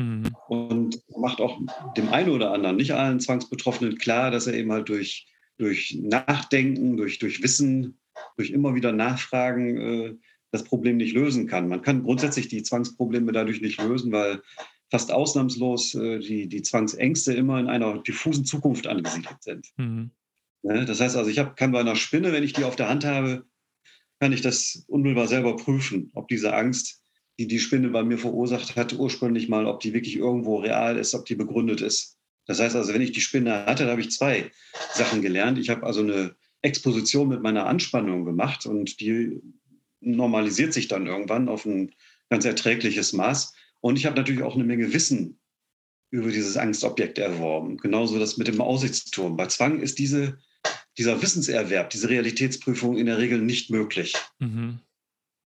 mhm. und macht auch dem einen oder anderen, nicht allen Zwangsbetroffenen klar, dass er eben halt durch, durch Nachdenken, durch, durch Wissen, durch immer wieder Nachfragen äh, das Problem nicht lösen kann. Man kann grundsätzlich die Zwangsprobleme dadurch nicht lösen, weil fast ausnahmslos äh, die, die Zwangsängste immer in einer diffusen Zukunft angesiedelt sind. Mhm. Ne? Das heißt also, ich hab, kann bei einer Spinne, wenn ich die auf der Hand habe, kann ich das unmittelbar selber prüfen, ob diese Angst, die die Spinne bei mir verursacht hat, ursprünglich mal, ob die wirklich irgendwo real ist, ob die begründet ist. Das heißt also, wenn ich die Spinne hatte, da habe ich zwei Sachen gelernt. Ich habe also eine Exposition mit meiner Anspannung gemacht und die normalisiert sich dann irgendwann auf ein ganz erträgliches Maß. Und ich habe natürlich auch eine Menge Wissen über dieses Angstobjekt erworben. Genauso das mit dem Aussichtsturm. Bei Zwang ist diese dieser Wissenserwerb, diese Realitätsprüfung in der Regel nicht möglich. Mhm.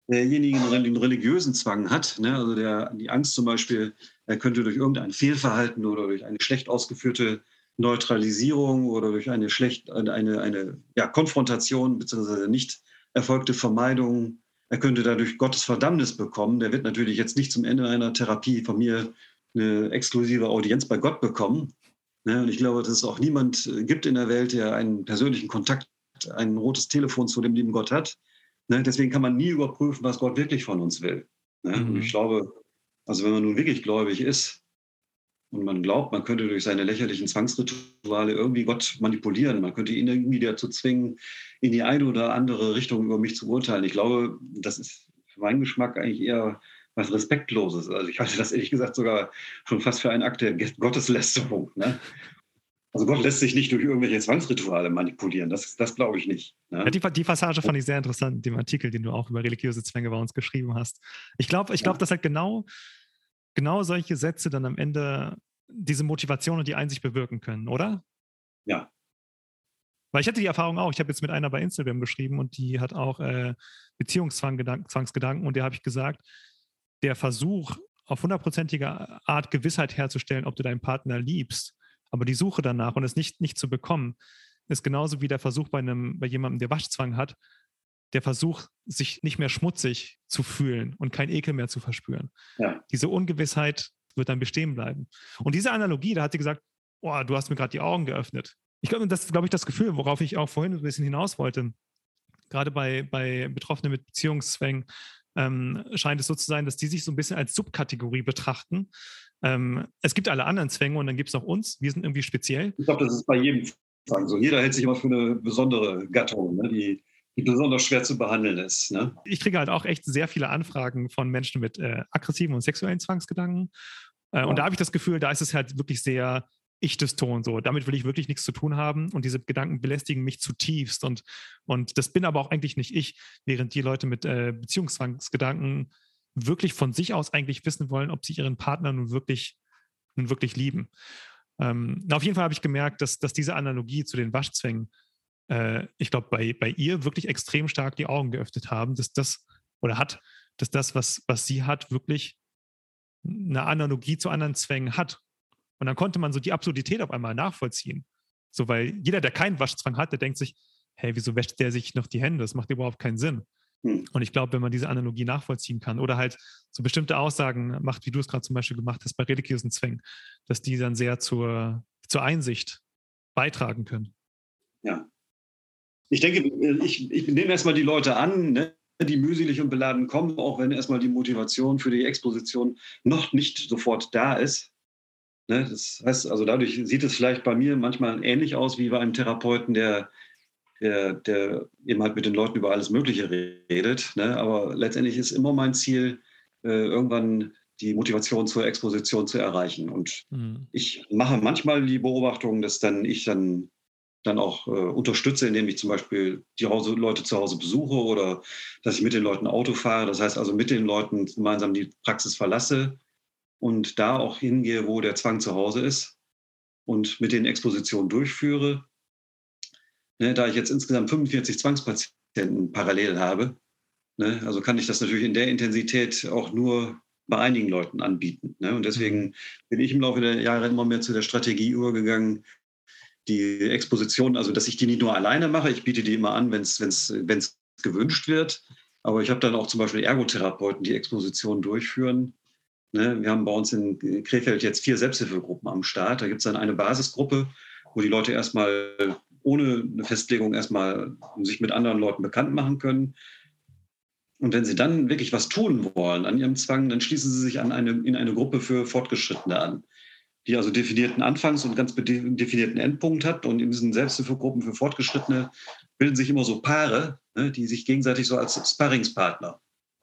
Derjenige, der einen religiösen Zwang hat, ne, also der die Angst zum Beispiel, er könnte durch irgendein Fehlverhalten oder durch eine schlecht ausgeführte Neutralisierung oder durch eine schlecht eine, eine ja, Konfrontation bzw. nicht erfolgte Vermeidung, er könnte dadurch Gottes Verdammnis bekommen. Der wird natürlich jetzt nicht zum Ende einer Therapie von mir eine exklusive Audienz bei Gott bekommen. Ne? Und ich glaube, dass es auch niemand äh, gibt in der Welt, der einen persönlichen Kontakt, ein rotes Telefon zu dem lieben Gott hat. Ne? Deswegen kann man nie überprüfen, was Gott wirklich von uns will. Ne? Mhm. Und ich glaube, also wenn man nun wirklich gläubig ist und man glaubt, man könnte durch seine lächerlichen Zwangsrituale irgendwie Gott manipulieren, man könnte ihn irgendwie dazu zwingen, in die eine oder andere Richtung über mich zu urteilen. Ich glaube, das ist für meinen Geschmack eigentlich eher was Respektloses. Also ich halte das ehrlich gesagt sogar schon fast für einen Akt der Gotteslästerung. Ne? Also Gott lässt sich nicht durch irgendwelche Zwangsrituale manipulieren. Das, das glaube ich nicht. Ne? Ja, die, die, Passage fand ich sehr interessant, dem Artikel, den du auch über religiöse Zwänge bei uns geschrieben hast. Ich glaube, ich glaub, ja. dass halt genau, genau solche Sätze dann am Ende diese Motivation und die Einsicht bewirken können, oder? Ja. Weil ich hatte die Erfahrung auch, ich habe jetzt mit einer bei Instagram geschrieben und die hat auch äh, Beziehungszwangsgedanken und der habe ich gesagt, der Versuch, auf hundertprozentige Art Gewissheit herzustellen, ob du deinen Partner liebst, aber die Suche danach und es nicht, nicht zu bekommen, ist genauso wie der Versuch bei einem, bei jemandem, der Waschzwang hat, der Versuch, sich nicht mehr schmutzig zu fühlen und kein Ekel mehr zu verspüren. Ja. Diese Ungewissheit wird dann bestehen bleiben. Und diese Analogie, da hat sie gesagt, oh, du hast mir gerade die Augen geöffnet. Ich glaube, das ist, glaube ich, das Gefühl, worauf ich auch vorhin ein bisschen hinaus wollte. Gerade bei, bei Betroffenen mit Beziehungszwängen ähm, scheint es so zu sein, dass die sich so ein bisschen als Subkategorie betrachten. Ähm, es gibt alle anderen Zwänge und dann gibt es auch uns. Wir sind irgendwie speziell. Ich glaube, das ist bei jedem Zwang so. Jeder hält sich immer für eine besondere Gattung, ne? die, die besonders schwer zu behandeln ist. Ne? Ich kriege halt auch echt sehr viele Anfragen von Menschen mit äh, aggressiven und sexuellen Zwangsgedanken. Äh, ja. Und da habe ich das Gefühl, da ist es halt wirklich sehr ich das Ton so. Damit will ich wirklich nichts zu tun haben und diese Gedanken belästigen mich zutiefst und, und das bin aber auch eigentlich nicht ich, während die Leute mit äh, Beziehungszwangsgedanken wirklich von sich aus eigentlich wissen wollen, ob sie ihren Partner nun wirklich, nun wirklich lieben. Ähm, auf jeden Fall habe ich gemerkt, dass, dass diese Analogie zu den Waschzwängen, äh, ich glaube, bei, bei ihr wirklich extrem stark die Augen geöffnet haben, dass das oder hat, dass das, was, was sie hat, wirklich eine Analogie zu anderen Zwängen hat und dann konnte man so die Absurdität auf einmal nachvollziehen. So, weil jeder, der keinen Waschzwang hat, der denkt sich, hey, wieso wäscht der sich noch die Hände? Das macht überhaupt keinen Sinn. Hm. Und ich glaube, wenn man diese Analogie nachvollziehen kann oder halt so bestimmte Aussagen macht, wie du es gerade zum Beispiel gemacht hast bei religiösen Zwängen, dass die dann sehr zur, zur Einsicht beitragen können. Ja. Ich denke, ich, ich nehme erstmal die Leute an, ne, die mühselig und beladen kommen, auch wenn erstmal die Motivation für die Exposition noch nicht sofort da ist. Ne? Das heißt, also dadurch sieht es vielleicht bei mir manchmal ähnlich aus wie bei einem Therapeuten, der, der, der eben halt mit den Leuten über alles Mögliche redet. Ne? Aber letztendlich ist immer mein Ziel, äh, irgendwann die Motivation zur Exposition zu erreichen. Und mhm. ich mache manchmal die Beobachtung, dass dann ich dann, dann auch äh, unterstütze, indem ich zum Beispiel die Hause, Leute zu Hause besuche oder dass ich mit den Leuten Auto fahre. Das heißt also mit den Leuten gemeinsam die Praxis verlasse und da auch hingehe, wo der Zwang zu Hause ist und mit den Expositionen durchführe. Ne, da ich jetzt insgesamt 45 Zwangspatienten parallel habe, ne, also kann ich das natürlich in der Intensität auch nur bei einigen Leuten anbieten. Ne? Und deswegen mhm. bin ich im Laufe der Jahre immer mehr zu der Strategie übergegangen, die Exposition, also dass ich die nicht nur alleine mache, ich biete die immer an, wenn es gewünscht wird. Aber ich habe dann auch zum Beispiel Ergotherapeuten, die Expositionen durchführen. Ne, wir haben bei uns in Krefeld jetzt vier Selbsthilfegruppen am Start. Da gibt es dann eine Basisgruppe, wo die Leute erstmal ohne eine Festlegung erstmal sich mit anderen Leuten bekannt machen können. Und wenn sie dann wirklich was tun wollen an ihrem Zwang, dann schließen sie sich an eine, in eine Gruppe für Fortgeschrittene an, die also definierten Anfangs- und ganz definierten Endpunkt hat. Und in diesen Selbsthilfegruppen für Fortgeschrittene bilden sich immer so Paare, ne, die sich gegenseitig so als Sparringspartner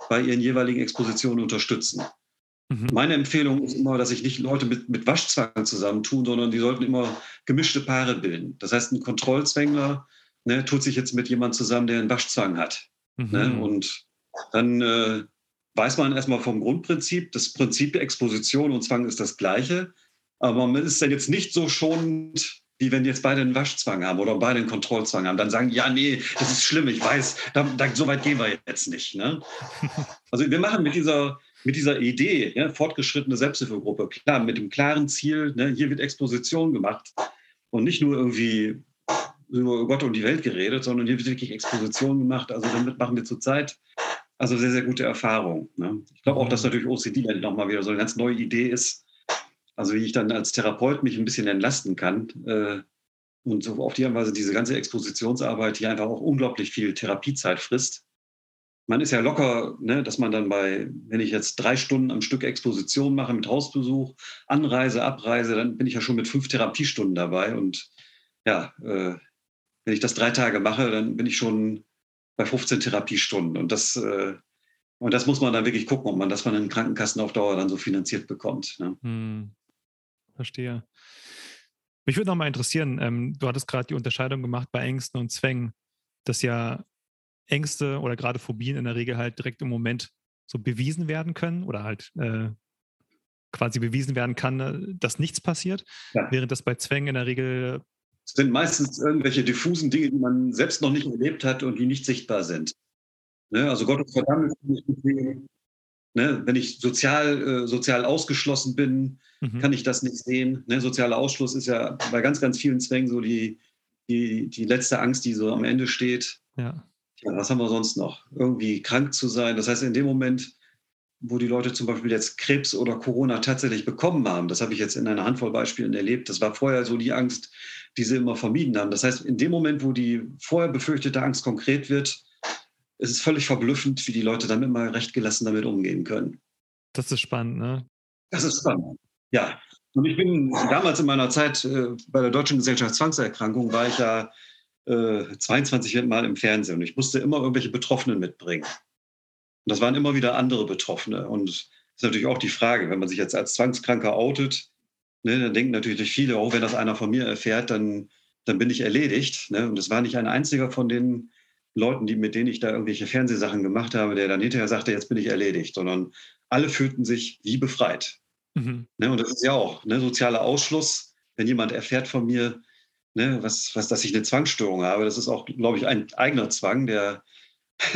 bei ihren jeweiligen Expositionen unterstützen. Mhm. Meine Empfehlung ist immer, dass sich nicht Leute mit, mit Waschzwang zusammentun, sondern die sollten immer gemischte Paare bilden. Das heißt, ein Kontrollzwängler ne, tut sich jetzt mit jemandem zusammen, der einen Waschzwang hat. Mhm. Ne, und dann äh, weiß man erstmal vom Grundprinzip, das Prinzip Exposition und Zwang ist das gleiche, aber man ist dann jetzt nicht so schonend, wie wenn jetzt beide einen Waschzwang haben oder beide einen Kontrollzwang haben. Dann sagen, ja, nee, das ist schlimm, ich weiß, da, da, so weit gehen wir jetzt nicht. Ne? Also wir machen mit dieser mit dieser Idee, ja, fortgeschrittene Selbsthilfegruppe, klar, mit dem klaren Ziel, ne, hier wird Exposition gemacht und nicht nur irgendwie über Gott und die Welt geredet, sondern hier wird wirklich Exposition gemacht. Also damit machen wir zurzeit also sehr, sehr gute Erfahrungen. Ne? Ich glaube auch, dass natürlich OCD nochmal wieder so eine ganz neue Idee ist. Also wie ich dann als Therapeut mich ein bisschen entlasten kann äh, und so auf die Weise diese ganze Expositionsarbeit, die einfach auch unglaublich viel Therapiezeit frisst, man ist ja locker, ne, dass man dann bei, wenn ich jetzt drei Stunden am Stück Exposition mache mit Hausbesuch, Anreise, Abreise, dann bin ich ja schon mit fünf Therapiestunden dabei. Und ja, äh, wenn ich das drei Tage mache, dann bin ich schon bei 15 Therapiestunden. Und das, äh, und das muss man dann wirklich gucken, ob man das von den Krankenkassen auf Dauer dann so finanziert bekommt. Ne? Hm, verstehe. Mich würde noch mal interessieren, ähm, du hattest gerade die Unterscheidung gemacht bei Ängsten und Zwängen, dass ja Ängste oder gerade Phobien in der Regel halt direkt im Moment so bewiesen werden können oder halt äh, quasi bewiesen werden kann, äh, dass nichts passiert, ja. während das bei Zwängen in der Regel es sind meistens irgendwelche diffusen Dinge, die man selbst noch nicht erlebt hat und die nicht sichtbar sind. Ne? Also Gottes Verdammnis Ne? Wenn ich sozial, äh, sozial ausgeschlossen bin, mhm. kann ich das nicht sehen. Ne? Sozialer Ausschluss ist ja bei ganz, ganz vielen Zwängen so die, die, die letzte Angst, die so am Ende steht. Ja. Ja. Was haben wir sonst noch? Irgendwie krank zu sein. Das heißt, in dem Moment, wo die Leute zum Beispiel jetzt Krebs oder Corona tatsächlich bekommen haben, das habe ich jetzt in einer Handvoll Beispielen erlebt, das war vorher so die Angst, die sie immer vermieden haben. Das heißt, in dem Moment, wo die vorher befürchtete Angst konkret wird, ist es völlig verblüffend, wie die Leute dann immer recht gelassen damit umgehen können. Das ist spannend, ne? Das ist spannend. Ja. Und ich bin damals in meiner Zeit äh, bei der Deutschen Gesellschaft Zwangserkrankung, war ich ja äh, 22 Mal im Fernsehen und ich musste immer irgendwelche Betroffenen mitbringen. Und das waren immer wieder andere Betroffene. Und das ist natürlich auch die Frage, wenn man sich jetzt als Zwangskranker outet, ne, dann denken natürlich viele, oh, wenn das einer von mir erfährt, dann, dann bin ich erledigt. Ne? Und es war nicht ein einziger von den Leuten, die, mit denen ich da irgendwelche Fernsehsachen gemacht habe, der dann hinterher sagte, jetzt bin ich erledigt, sondern alle fühlten sich wie befreit. Mhm. Ne, und das ist ja auch ne, sozialer Ausschluss. Wenn jemand erfährt von mir, ne, was, was, dass ich eine Zwangsstörung habe, das ist auch, glaube ich, ein eigener Zwang, der,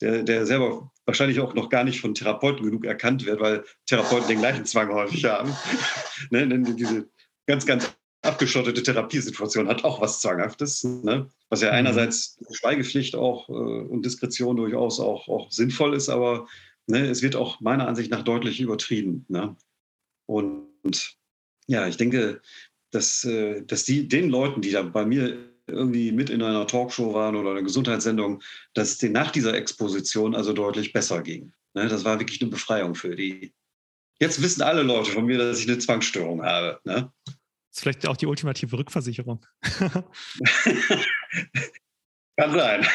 der, der selber wahrscheinlich auch noch gar nicht von Therapeuten genug erkannt wird, weil Therapeuten den gleichen Zwang häufig haben. ne, diese ganz, ganz abgeschottete Therapiesituation hat auch was Zwanghaftes, ne? was ja mhm. einerseits Schweigepflicht auch äh, und Diskretion durchaus auch, auch sinnvoll ist, aber ne, es wird auch meiner Ansicht nach deutlich übertrieben. Ne? Und, und, ja, ich denke, dass, äh, dass die, den Leuten, die da bei mir irgendwie mit in einer Talkshow waren oder einer Gesundheitssendung, dass es denen nach dieser Exposition also deutlich besser ging. Ne? Das war wirklich eine Befreiung für die. Jetzt wissen alle Leute von mir, dass ich eine Zwangsstörung habe. Ne? Das ist vielleicht auch die ultimative Rückversicherung. Kann sein.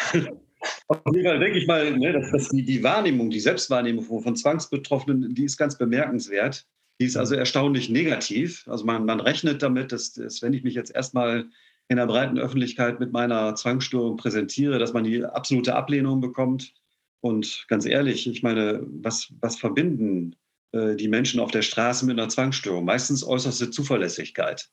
Auf jeden Fall denke ich mal, ne, dass, die, die, Wahrnehmung, die Selbstwahrnehmung von, Zwangsbetroffenen, die ist ganz bemerkenswert. Die ist also erstaunlich negativ. Also man, man rechnet damit, dass, dass, wenn ich mich jetzt erstmal in der breiten Öffentlichkeit mit meiner Zwangsstörung präsentiere, dass man die absolute Ablehnung bekommt. Und ganz ehrlich, ich meine, was, was verbinden äh, die Menschen auf der Straße mit einer Zwangsstörung? Meistens äußerste Zuverlässigkeit.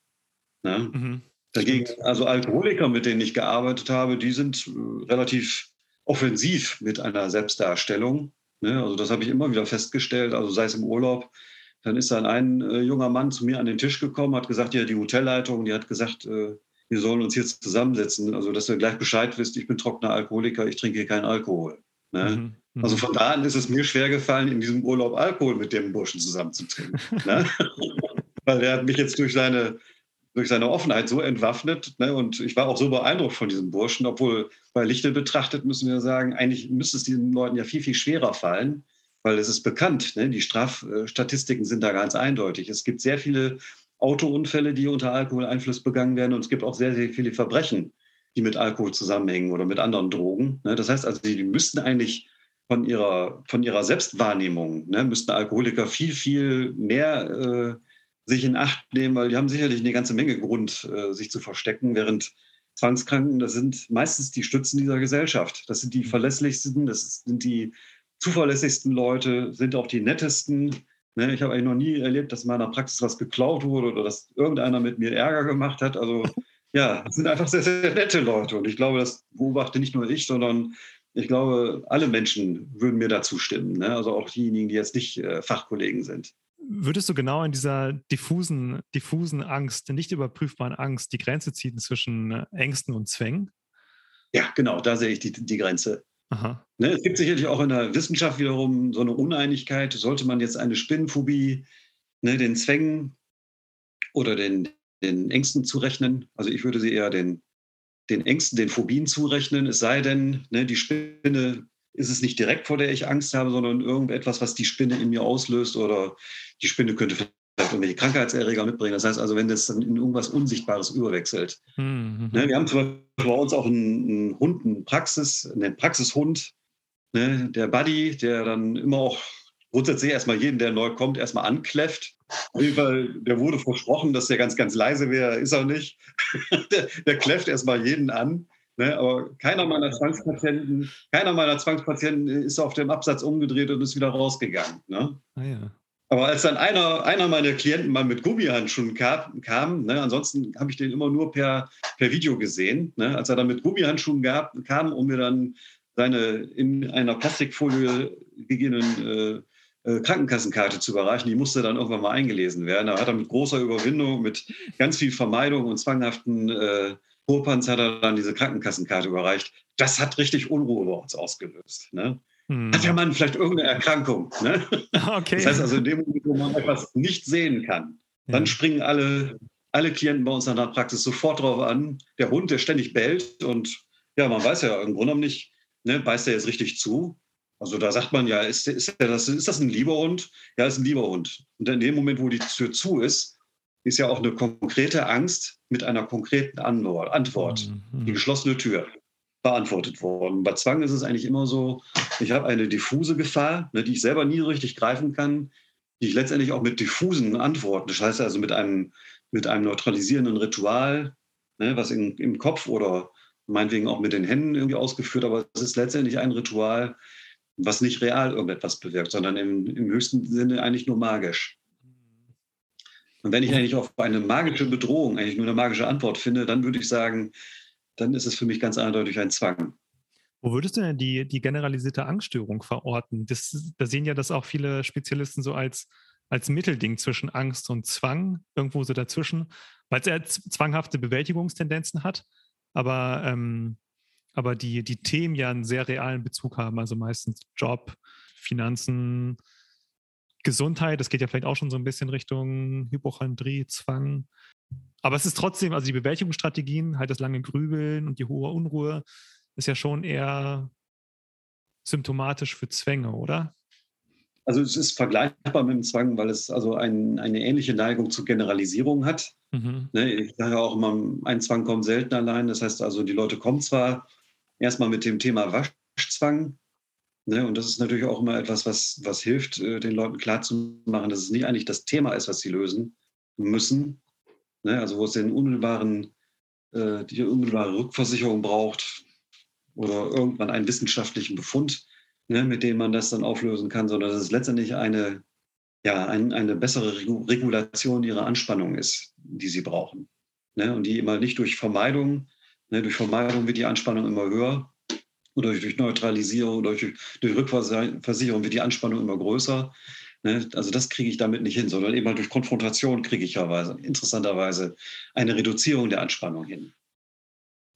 Ne? Mhm. Dagegen, also Alkoholiker, mit denen ich gearbeitet habe, die sind äh, relativ offensiv mit einer Selbstdarstellung. Ne? Also das habe ich immer wieder festgestellt. Also sei es im Urlaub, dann ist dann ein äh, junger Mann zu mir an den Tisch gekommen, hat gesagt, ja, die Hotelleitung, die hat gesagt, äh, wir sollen uns jetzt zusammensetzen, also dass du gleich Bescheid wisst, ich bin trockener Alkoholiker, ich trinke keinen Alkohol. Ne? Mhm. mhm. Also von da an ist es mir schwer gefallen, in diesem Urlaub Alkohol mit dem Burschen zusammenzutrinken. ne? Weil er hat mich jetzt durch seine durch seine Offenheit so entwaffnet. Ne? Und ich war auch so beeindruckt von diesem Burschen, obwohl bei Lichte betrachtet müssen wir sagen, eigentlich müsste es diesen Leuten ja viel, viel schwerer fallen, weil es ist bekannt. Ne? Die Strafstatistiken sind da ganz eindeutig. Es gibt sehr viele Autounfälle, die unter Alkoholeinfluss begangen werden und es gibt auch sehr, sehr viele Verbrechen, die mit Alkohol zusammenhängen oder mit anderen Drogen. Ne? Das heißt also, die müssten eigentlich von ihrer, von ihrer Selbstwahrnehmung, ne, müssten Alkoholiker viel, viel mehr äh, sich in Acht nehmen, weil die haben sicherlich eine ganze Menge Grund, äh, sich zu verstecken, während Zwangskranken, das sind meistens die Stützen dieser Gesellschaft. Das sind die mhm. verlässlichsten, das sind die zuverlässigsten Leute, sind auch die nettesten. Ne, ich habe eigentlich noch nie erlebt, dass in meiner Praxis was geklaut wurde oder dass irgendeiner mit mir Ärger gemacht hat. Also ja, das sind einfach sehr, sehr nette Leute. Und ich glaube, das beobachte nicht nur ich, sondern ich glaube, alle Menschen würden mir dazu stimmen. Ne? Also auch diejenigen, die jetzt nicht äh, Fachkollegen sind. Würdest du genau in dieser diffusen, diffusen Angst, nicht überprüfbaren Angst, die Grenze ziehen zwischen äh, Ängsten und Zwängen? Ja, genau, da sehe ich die, die Grenze. Ne, es gibt sicherlich auch in der Wissenschaft wiederum so eine Uneinigkeit. Sollte man jetzt eine Spinnenphobie ne, den Zwängen oder den, den Ängsten zurechnen? Also ich würde sie eher den, den Ängsten, den Phobien zurechnen, es sei denn, ne, die Spinne ist es nicht direkt, vor der ich Angst habe, sondern irgendetwas, was die Spinne in mir auslöst oder die Spinne könnte irgendwelche Krankheitserreger mitbringen. Das heißt also, wenn das dann in irgendwas Unsichtbares überwechselt. Mhm. Ne, wir haben zum Beispiel bei uns auch einen, einen Hund, einen, Praxis, einen Praxishund, ne, der Buddy, der dann immer auch grundsätzlich erstmal jeden, der neu kommt, erstmal ankläfft. Auf jeden Fall, der wurde versprochen, dass der ganz, ganz leise wäre, ist er nicht. der, der kläfft erstmal jeden an. Ne, aber keiner meiner Zwangspatienten, keiner meiner Zwangspatienten ist auf dem Absatz umgedreht und ist wieder rausgegangen. Ne? Ah, ja. Aber als dann einer, einer meiner Klienten mal mit Gummihandschuhen kam, kam ne, ansonsten habe ich den immer nur per, per Video gesehen, ne, als er dann mit Gummihandschuhen gab, kam, um mir dann seine in einer Plastikfolie gegebenen äh, äh, Krankenkassenkarte zu überreichen. Die musste dann irgendwann mal eingelesen werden. Da hat er mit großer Überwindung, mit ganz viel Vermeidung und zwanghaften äh, hat er dann diese Krankenkassenkarte überreicht. Das hat richtig Unruhe bei uns ausgelöst. Ne? Hm. Hat der Mann vielleicht irgendeine Erkrankung? Ne? Okay. Das heißt also, in dem Moment, wo man etwas nicht sehen kann, dann ja. springen alle, alle Klienten bei uns in der Praxis sofort drauf an. Der Hund, der ständig bellt und ja, man weiß ja im Grunde genommen nicht, ne, beißt er jetzt richtig zu? Also da sagt man ja, ist, ist, das, ist das ein lieber Hund? Ja, ist ein lieber Hund. Und in dem Moment, wo die Tür zu ist, ist ja auch eine konkrete Angst mit einer konkreten Antwort, Antwort mhm. die geschlossene Tür beantwortet worden. Bei Zwang ist es eigentlich immer so, ich habe eine diffuse Gefahr, ne, die ich selber nie richtig greifen kann, die ich letztendlich auch mit diffusen Antworten, das heißt also mit einem, mit einem neutralisierenden Ritual, ne, was in, im Kopf oder meinetwegen auch mit den Händen irgendwie ausgeführt, aber es ist letztendlich ein Ritual, was nicht real irgendetwas bewirkt, sondern im, im höchsten Sinne eigentlich nur magisch. Und wenn ich eigentlich auf eine magische Bedrohung eigentlich nur eine magische Antwort finde, dann würde ich sagen, dann ist es für mich ganz eindeutig ein Zwang. Wo würdest du denn die, die generalisierte Angststörung verorten? Das, da sehen ja das auch viele Spezialisten so als, als Mittelding zwischen Angst und Zwang, irgendwo so dazwischen, weil es eher zwanghafte Bewältigungstendenzen hat, aber, ähm, aber die, die Themen ja einen sehr realen Bezug haben, also meistens Job, Finanzen, Gesundheit, das geht ja vielleicht auch schon so ein bisschen Richtung Hypochondrie, Zwang. Aber es ist trotzdem, also die Bewältigungsstrategien, halt das lange Grübeln und die hohe Unruhe, ist ja schon eher symptomatisch für Zwänge, oder? Also es ist vergleichbar mit dem Zwang, weil es also ein, eine ähnliche Neigung zur Generalisierung hat. Mhm. Ne, ich sage auch immer, ein Zwang kommt selten allein. Das heißt also, die Leute kommen zwar erstmal mit dem Thema Waschzwang, ne, und das ist natürlich auch immer etwas, was, was hilft, äh, den Leuten klarzumachen, dass es nicht eigentlich das Thema ist, was sie lösen müssen, ne, also wo es den unmittelbaren, äh, die unmittelbare Rückversicherung braucht oder irgendwann einen wissenschaftlichen Befund, ne, mit dem man das dann auflösen kann, sondern dass es letztendlich eine, ja, ein, eine bessere Regulation ihrer Anspannung ist, die sie brauchen. Ne, und die immer nicht durch Vermeidung, ne, durch Vermeidung wird die Anspannung immer höher, oder durch Neutralisierung, durch, durch Rückversicherung wird die Anspannung immer größer. Ne? Also das kriege ich damit nicht hin, sondern eben halt durch Konfrontation kriege ich ja weise, interessanterweise eine Reduzierung der Anspannung hin.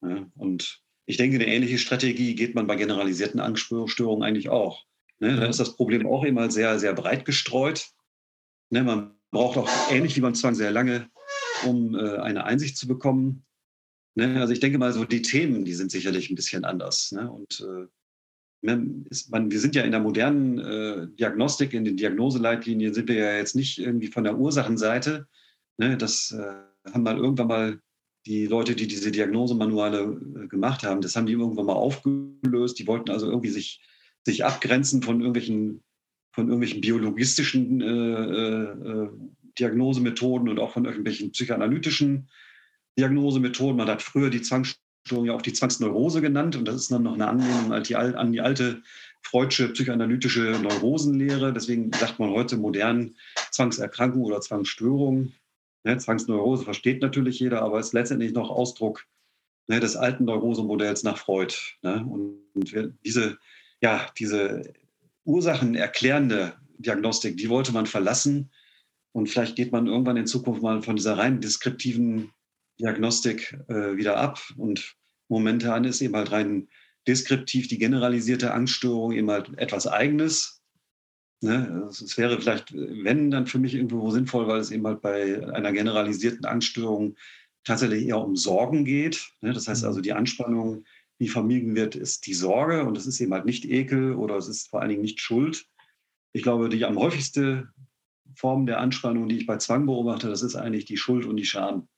Ja? Und ich denke, eine ähnliche Strategie geht man bei generalisierten Angststörungen eigentlich auch. Ne? Da ist das Problem auch immer sehr, sehr breit gestreut. Ne? Man braucht auch ähnlich wie beim Zwang sehr lange, um äh, eine Einsicht zu bekommen. Ne? Also ich denke mal, so die Themen, die sind sicherlich ein bisschen anders. Ne? Und äh, ist, man, wir sind ja in der modernen äh, Diagnostik, in den Diagnoseleitlinien sind wir ja jetzt nicht irgendwie von der Ursachenseite. Ne? Das äh, haben mal irgendwann mal die Leute, die diese Diagnosemanuale äh, gemacht haben, das haben die irgendwann mal aufgelöst. Die wollten also irgendwie sich, sich abgrenzen von irgendwelchen, von irgendwelchen biologistischen äh, äh, Diagnosemethoden und auch von irgendwelchen psychoanalytischen Diagnosemethoden. Man hat früher die Zwangs Störung ja auch die Zwangsneurose genannt. Und das ist dann noch eine Anlehnung an die, an die alte freudsche psychoanalytische Neurosenlehre. Deswegen sagt man heute modern Zwangserkrankung oder Zwangsstörung. Ne, Zwangsneurose versteht natürlich jeder, aber ist letztendlich noch Ausdruck ne, des alten Neurosemodells nach Freud. Ne? Und, diese, ja, diese ursachenerklärende Diagnostik, die wollte man verlassen. Und vielleicht geht man irgendwann in Zukunft mal von dieser rein deskriptiven Diagnostik äh, wieder ab. Und momentan ist eben halt rein deskriptiv die generalisierte Angststörung eben halt etwas Eigenes. Ne? Es wäre vielleicht, wenn, dann für mich irgendwo sinnvoll, weil es eben halt bei einer generalisierten Angststörung tatsächlich eher um Sorgen geht. Ne? Das heißt also, die Anspannung, die vermieden wird, ist die Sorge und es ist eben halt nicht Ekel oder es ist vor allen Dingen nicht Schuld. Ich glaube, die am häufigste Form der Anspannung, die ich bei Zwang beobachte, das ist eigentlich die Schuld und die Scham.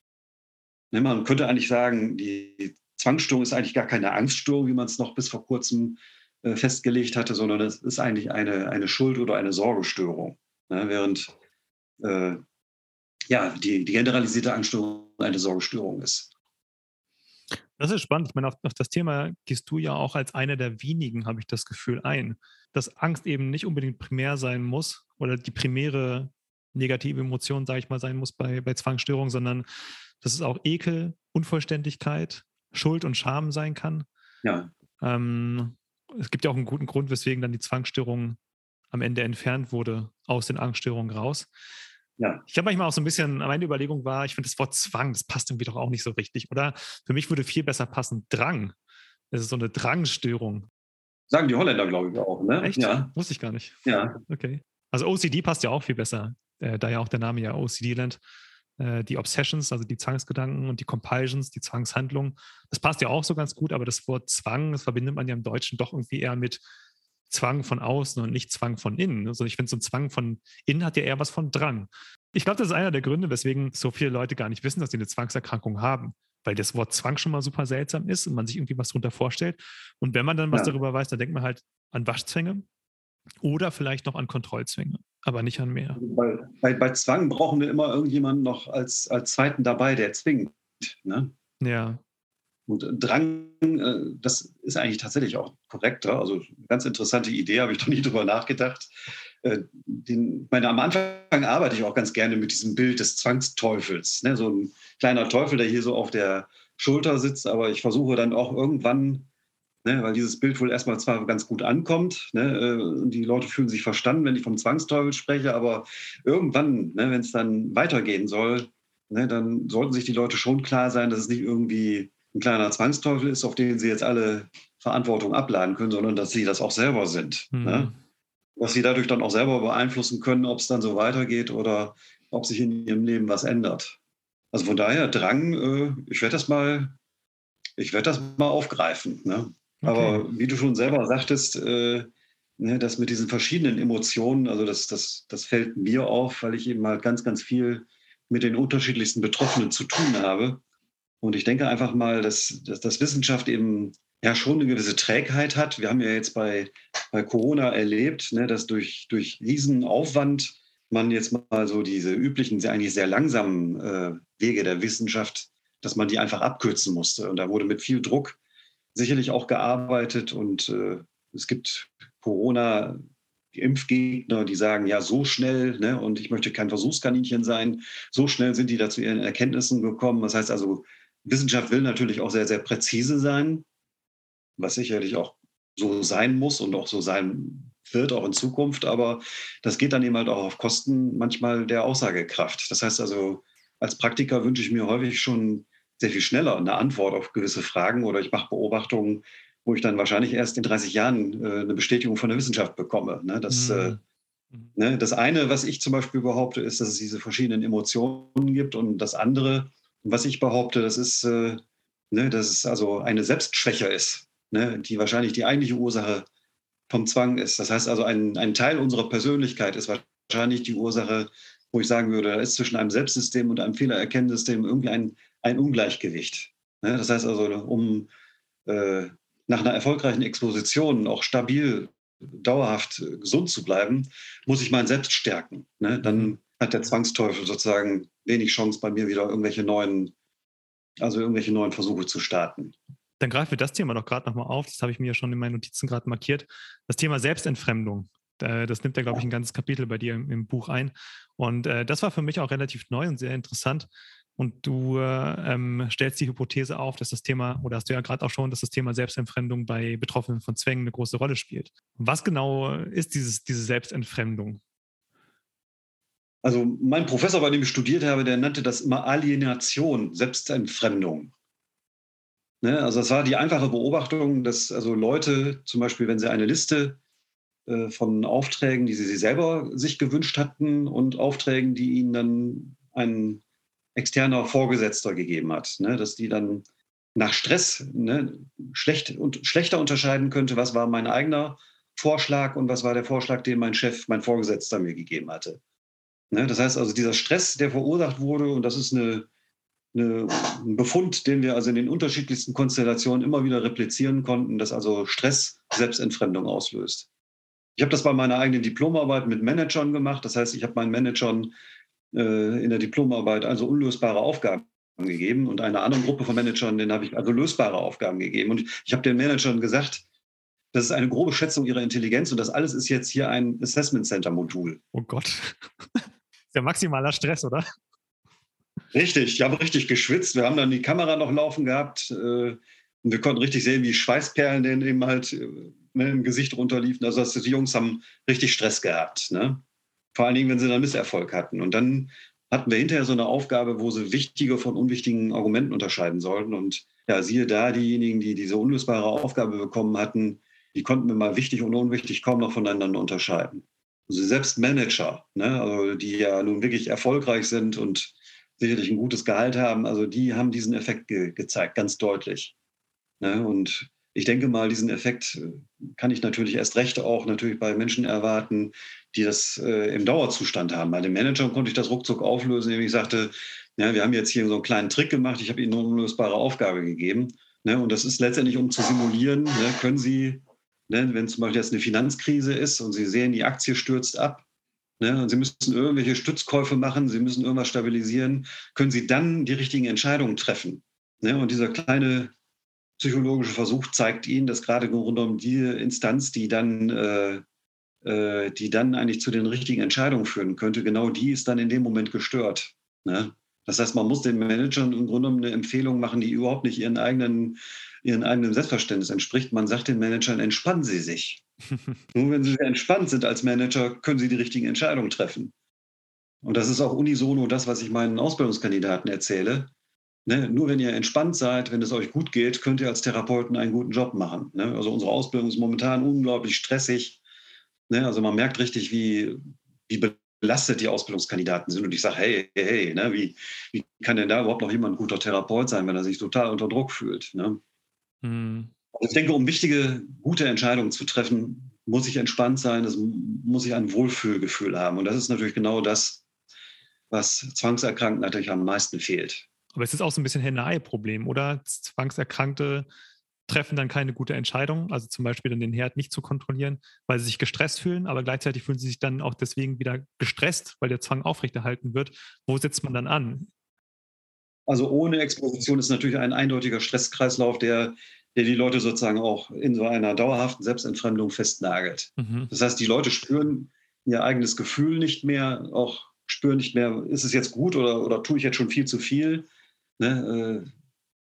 Ne, man könnte eigentlich sagen, die Zwangsstörung ist eigentlich gar keine Angststörung, wie man es noch bis vor kurzem äh, festgelegt hatte, sondern es ist eigentlich eine, eine Schuld- oder eine Sorgestörung. Ne, während äh, ja, die, die generalisierte Angststörung eine Sorgestörung ist. Das ist spannend. Ich meine, auf, auf, das Thema gehst du ja auch als einer der wenigen, habe ich das Gefühl, ein, dass Angst eben nicht unbedingt primär sein muss oder die primäre negative Emotion, sage ich mal, sein muss bei, bei Zwangsstörungen, sondern dass es auch Ekel, Unvollständigkeit, Schuld und Scham sein kann. Ja. Ähm, es gibt ja auch einen guten Grund, weswegen dann die Zwangsstörungen am Ende entfernt wurde aus den Angststörungen raus. Ja. Ich habe manchmal auch so ein bisschen, meine Überlegung war, ich finde das Wort Zwang, das passt irgendwie doch auch nicht so richtig, oder? Für mich würde viel besser passen Drang. Es ist so eine Drangstörung. Sagen die Holländer, glaube ich, auch, ne? Echt? Ja. Wusste ich gar nicht. Ja. Okay. Also OCD passt ja auch viel besser, äh, da ja auch der Name ja OCD-Land. Äh, die Obsessions, also die Zwangsgedanken und die Compulsions, die Zwangshandlungen, das passt ja auch so ganz gut, aber das Wort Zwang, das verbindet man ja im Deutschen doch irgendwie eher mit Zwang von außen und nicht Zwang von innen. Also ich finde, so ein Zwang von innen hat ja eher was von Drang. Ich glaube, das ist einer der Gründe, weswegen so viele Leute gar nicht wissen, dass sie eine Zwangserkrankung haben, weil das Wort Zwang schon mal super seltsam ist und man sich irgendwie was darunter vorstellt. Und wenn man dann was ja. darüber weiß, dann denkt man halt an Waschzwänge oder vielleicht noch an Kontrollzwänge, aber nicht an mehr. Bei, bei, bei Zwang brauchen wir immer irgendjemanden noch als, als Zweiten dabei, der zwingt. Ne? Ja. Und Drang, äh, das ist eigentlich tatsächlich auch korrekter. Also eine ganz interessante Idee, habe ich doch nie drüber nachgedacht. Äh, den, meine, am Anfang arbeite ich auch ganz gerne mit diesem Bild des Zwangsteufels. Ne? So ein kleiner Teufel, der hier so auf der Schulter sitzt, aber ich versuche dann auch irgendwann, ne, weil dieses Bild wohl erstmal zwar ganz gut ankommt, ne, äh, die Leute fühlen sich verstanden, wenn ich vom Zwangsteufel spreche, aber irgendwann, ne, wenn es dann weitergehen soll, ne, dann sollten sich die Leute schon klar sein, dass es nicht irgendwie ein kleiner Zwangsteufel ist, auf den sie jetzt alle Verantwortung abladen können, sondern dass sie das auch selber sind. Mhm. Ne? Dass sie dadurch dann auch selber beeinflussen können, ob es dann so weitergeht oder ob sich in ihrem Leben was ändert. Also von daher Drang, äh, ich werde das mal, ich werde das mal aufgreifen. Ne? Okay. Aber wie du schon selber sagtest, äh, ne, das mit diesen verschiedenen Emotionen, also das, das, das fällt mir auf, weil ich eben halt ganz, ganz viel mit den unterschiedlichsten Betroffenen zu tun habe. Und ich denke einfach mal, dass, dass, dass Wissenschaft eben ja schon eine gewisse Trägheit hat. Wir haben ja jetzt bei, bei Corona erlebt, ne, dass durch, durch Riesenaufwand man jetzt mal so diese üblichen, eigentlich sehr langsamen äh, Wege der Wissenschaft, dass man die einfach abkürzen musste. Und da wurde mit viel Druck sicherlich auch gearbeitet. Und äh, es gibt Corona, die Impfgegner, die sagen, ja, so schnell, ne, und ich möchte kein Versuchskaninchen sein, so schnell sind die da zu ihren Erkenntnissen gekommen. Das heißt also, Wissenschaft will natürlich auch sehr, sehr präzise sein, was sicherlich auch so sein muss und auch so sein wird, auch in Zukunft. Aber das geht dann eben halt auch auf Kosten manchmal der Aussagekraft. Das heißt also, als Praktiker wünsche ich mir häufig schon sehr viel schneller eine Antwort auf gewisse Fragen oder ich mache Beobachtungen, wo ich dann wahrscheinlich erst in 30 Jahren äh, eine Bestätigung von der Wissenschaft bekomme. Ne? Das, mhm. äh, ne? das eine, was ich zum Beispiel behaupte, ist, dass es diese verschiedenen Emotionen gibt und das andere, was ich behaupte, das ist, äh, ne, dass es also eine Selbstschwäche ist, ne, die wahrscheinlich die eigentliche Ursache vom Zwang ist. Das heißt also, ein, ein Teil unserer Persönlichkeit ist wahrscheinlich die Ursache, wo ich sagen würde, da ist zwischen einem Selbstsystem und einem Fehlererkennungssystem irgendwie ein, ein Ungleichgewicht. Ne? Das heißt also, um äh, nach einer erfolgreichen Exposition auch stabil, dauerhaft gesund zu bleiben, muss ich mein Selbst stärken. Ne? Dann hat der Zwangsteufel sozusagen wenig Chance, bei mir wieder irgendwelche neuen, also irgendwelche neuen Versuche zu starten. Dann greifen wir das Thema doch gerade nochmal auf. Das habe ich mir ja schon in meinen Notizen gerade markiert. Das Thema Selbstentfremdung. Das nimmt ja, glaube ich, ein ganzes Kapitel bei dir im, im Buch ein. Und äh, das war für mich auch relativ neu und sehr interessant. Und du äh, ähm, stellst die Hypothese auf, dass das Thema, oder hast du ja gerade auch schon, dass das Thema Selbstentfremdung bei Betroffenen von Zwängen eine große Rolle spielt. Was genau ist dieses, diese Selbstentfremdung? Also mein Professor, bei dem ich studiert habe, der nannte das immer Alienation, Selbstentfremdung. Ne? Also das war die einfache Beobachtung, dass also Leute zum Beispiel, wenn sie eine Liste äh, von Aufträgen, die sie, sie selber sich gewünscht hatten und Aufträgen, die ihnen dann ein externer Vorgesetzter gegeben hat, ne? dass die dann nach Stress ne, schlecht und schlechter unterscheiden könnte, was war mein eigener Vorschlag und was war der Vorschlag, den mein Chef, mein Vorgesetzter mir gegeben hatte. Ne? Das heißt also, dieser Stress, der verursacht wurde, und das ist eine, eine, ein Befund, den wir also in den unterschiedlichsten Konstellationen immer wieder replizieren konnten, dass also Stress Selbstentfremdung auslöst. Ich habe das bei meiner eigenen Diplomarbeit mit Managern gemacht. Das heißt, ich habe meinen Managern in der Diplomarbeit also unlösbare Aufgaben gegeben und einer anderen Gruppe von Managern, denen habe ich also lösbare Aufgaben gegeben. Und ich habe den Managern gesagt, das ist eine grobe Schätzung ihrer Intelligenz und das alles ist jetzt hier ein Assessment Center Modul. Oh Gott. ist ja maximaler Stress, oder? Richtig, ich habe richtig geschwitzt. Wir haben dann die Kamera noch laufen gehabt äh, und wir konnten richtig sehen, wie Schweißperlen denn eben halt äh, ne, im Gesicht runterliefen. Also die Jungs haben richtig Stress gehabt. Ne? Vor allen Dingen, wenn sie dann Misserfolg hatten. Und dann hatten wir hinterher so eine Aufgabe, wo sie wichtige von unwichtigen Argumenten unterscheiden sollten. Und ja, siehe da, diejenigen, die diese unlösbare Aufgabe bekommen hatten, die konnten wir mal wichtig und unwichtig kaum noch voneinander unterscheiden. Also selbst Manager, ne, also die ja nun wirklich erfolgreich sind und sicherlich ein gutes Gehalt haben, also die haben diesen Effekt ge gezeigt, ganz deutlich. Ne, und ich denke mal, diesen Effekt äh, kann ich natürlich erst recht auch natürlich bei Menschen erwarten, die das äh, im Dauerzustand haben. Bei den Managern konnte ich das ruckzuck auflösen, indem ich sagte, ja, wir haben jetzt hier so einen kleinen Trick gemacht, ich habe Ihnen eine unlösbare Aufgabe gegeben. Ne, und das ist letztendlich, um zu simulieren, ne, können Sie, ne, wenn zum Beispiel jetzt eine Finanzkrise ist und Sie sehen, die Aktie stürzt ab, ne, und Sie müssen irgendwelche Stützkäufe machen, Sie müssen irgendwas stabilisieren, können Sie dann die richtigen Entscheidungen treffen. Ne, und dieser kleine psychologische Versuch zeigt Ihnen, dass gerade Grunde genommen die Instanz, die dann, äh, äh, die dann eigentlich zu den richtigen Entscheidungen führen könnte, genau die ist dann in dem Moment gestört. Ne? Das heißt, man muss den Managern im Grunde eine Empfehlung machen, die überhaupt nicht ihren eigenen, ihren eigenen Selbstverständnis entspricht. Man sagt den Managern, entspannen Sie sich. Nur wenn Sie entspannt sind als Manager, können Sie die richtigen Entscheidungen treffen. Und das ist auch unisono das, was ich meinen Ausbildungskandidaten erzähle. Ne? Nur wenn ihr entspannt seid, wenn es euch gut geht, könnt ihr als Therapeuten einen guten Job machen. Ne? Also unsere Ausbildung ist momentan unglaublich stressig. Ne? Also man merkt richtig, wie, wie belastet die Ausbildungskandidaten sind. Und ich sage, hey, hey, hey, ne, wie, wie kann denn da überhaupt noch jemand ein guter Therapeut sein, wenn er sich total unter Druck fühlt? Ne? Mhm. Also ich denke, um wichtige, gute Entscheidungen zu treffen, muss ich entspannt sein, es muss ich ein Wohlfühlgefühl haben. Und das ist natürlich genau das, was Zwangserkrankten natürlich am meisten fehlt. Aber es ist auch so ein bisschen Henne-Ei-Problem, oder? Zwangserkrankte treffen dann keine gute Entscheidung, also zum Beispiel dann den Herd nicht zu kontrollieren, weil sie sich gestresst fühlen, aber gleichzeitig fühlen sie sich dann auch deswegen wieder gestresst, weil der Zwang aufrechterhalten wird. Wo setzt man dann an? Also ohne Exposition ist natürlich ein eindeutiger Stresskreislauf, der, der die Leute sozusagen auch in so einer dauerhaften Selbstentfremdung festnagelt. Mhm. Das heißt, die Leute spüren ihr eigenes Gefühl nicht mehr, auch spüren nicht mehr, ist es jetzt gut oder, oder tue ich jetzt schon viel zu viel. Ne?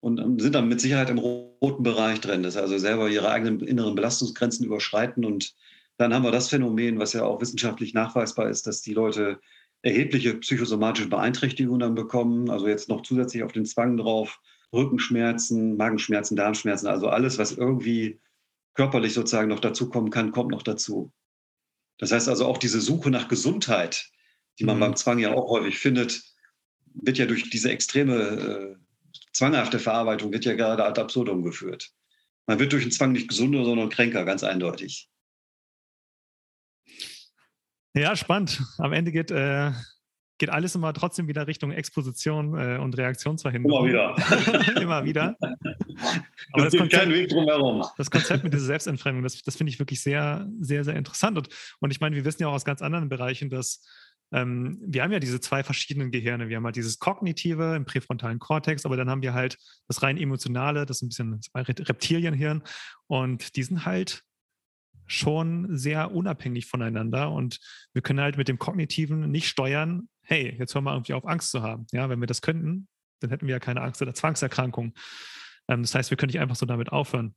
Und sind dann mit Sicherheit im roten Bereich drin, dass also selber ihre eigenen inneren Belastungsgrenzen überschreiten. Und dann haben wir das Phänomen, was ja auch wissenschaftlich nachweisbar ist, dass die Leute erhebliche psychosomatische Beeinträchtigungen dann bekommen. Also jetzt noch zusätzlich auf den Zwang drauf, Rückenschmerzen, Magenschmerzen, Darmschmerzen, also alles, was irgendwie körperlich sozusagen noch dazukommen kann, kommt noch dazu. Das heißt also auch diese Suche nach Gesundheit, die man mhm. beim Zwang ja auch häufig findet, wird ja durch diese extreme äh, zwanghafte Verarbeitung wird ja gerade ad absurdum geführt. Man wird durch den Zwang nicht gesunder, sondern kränker, ganz eindeutig. Ja, spannend. Am Ende geht, äh, geht alles immer trotzdem wieder Richtung Exposition äh, und Reaktionsverhinderung. Immer wieder. immer wieder. Aber das, das Konzept, kein Weg drum Das Konzept mit dieser Selbstentfremdung, das, das finde ich wirklich sehr, sehr, sehr interessant. Und, und ich meine, wir wissen ja auch aus ganz anderen Bereichen, dass ähm, wir haben ja diese zwei verschiedenen Gehirne. Wir haben halt dieses Kognitive im präfrontalen Kortex, aber dann haben wir halt das rein emotionale, das ist ein bisschen das Reptilienhirn. Und die sind halt schon sehr unabhängig voneinander. Und wir können halt mit dem Kognitiven nicht steuern, hey, jetzt hören wir irgendwie auf, Angst zu haben. Ja, wenn wir das könnten, dann hätten wir ja keine Angst oder Zwangserkrankung. Ähm, das heißt, wir können nicht einfach so damit aufhören.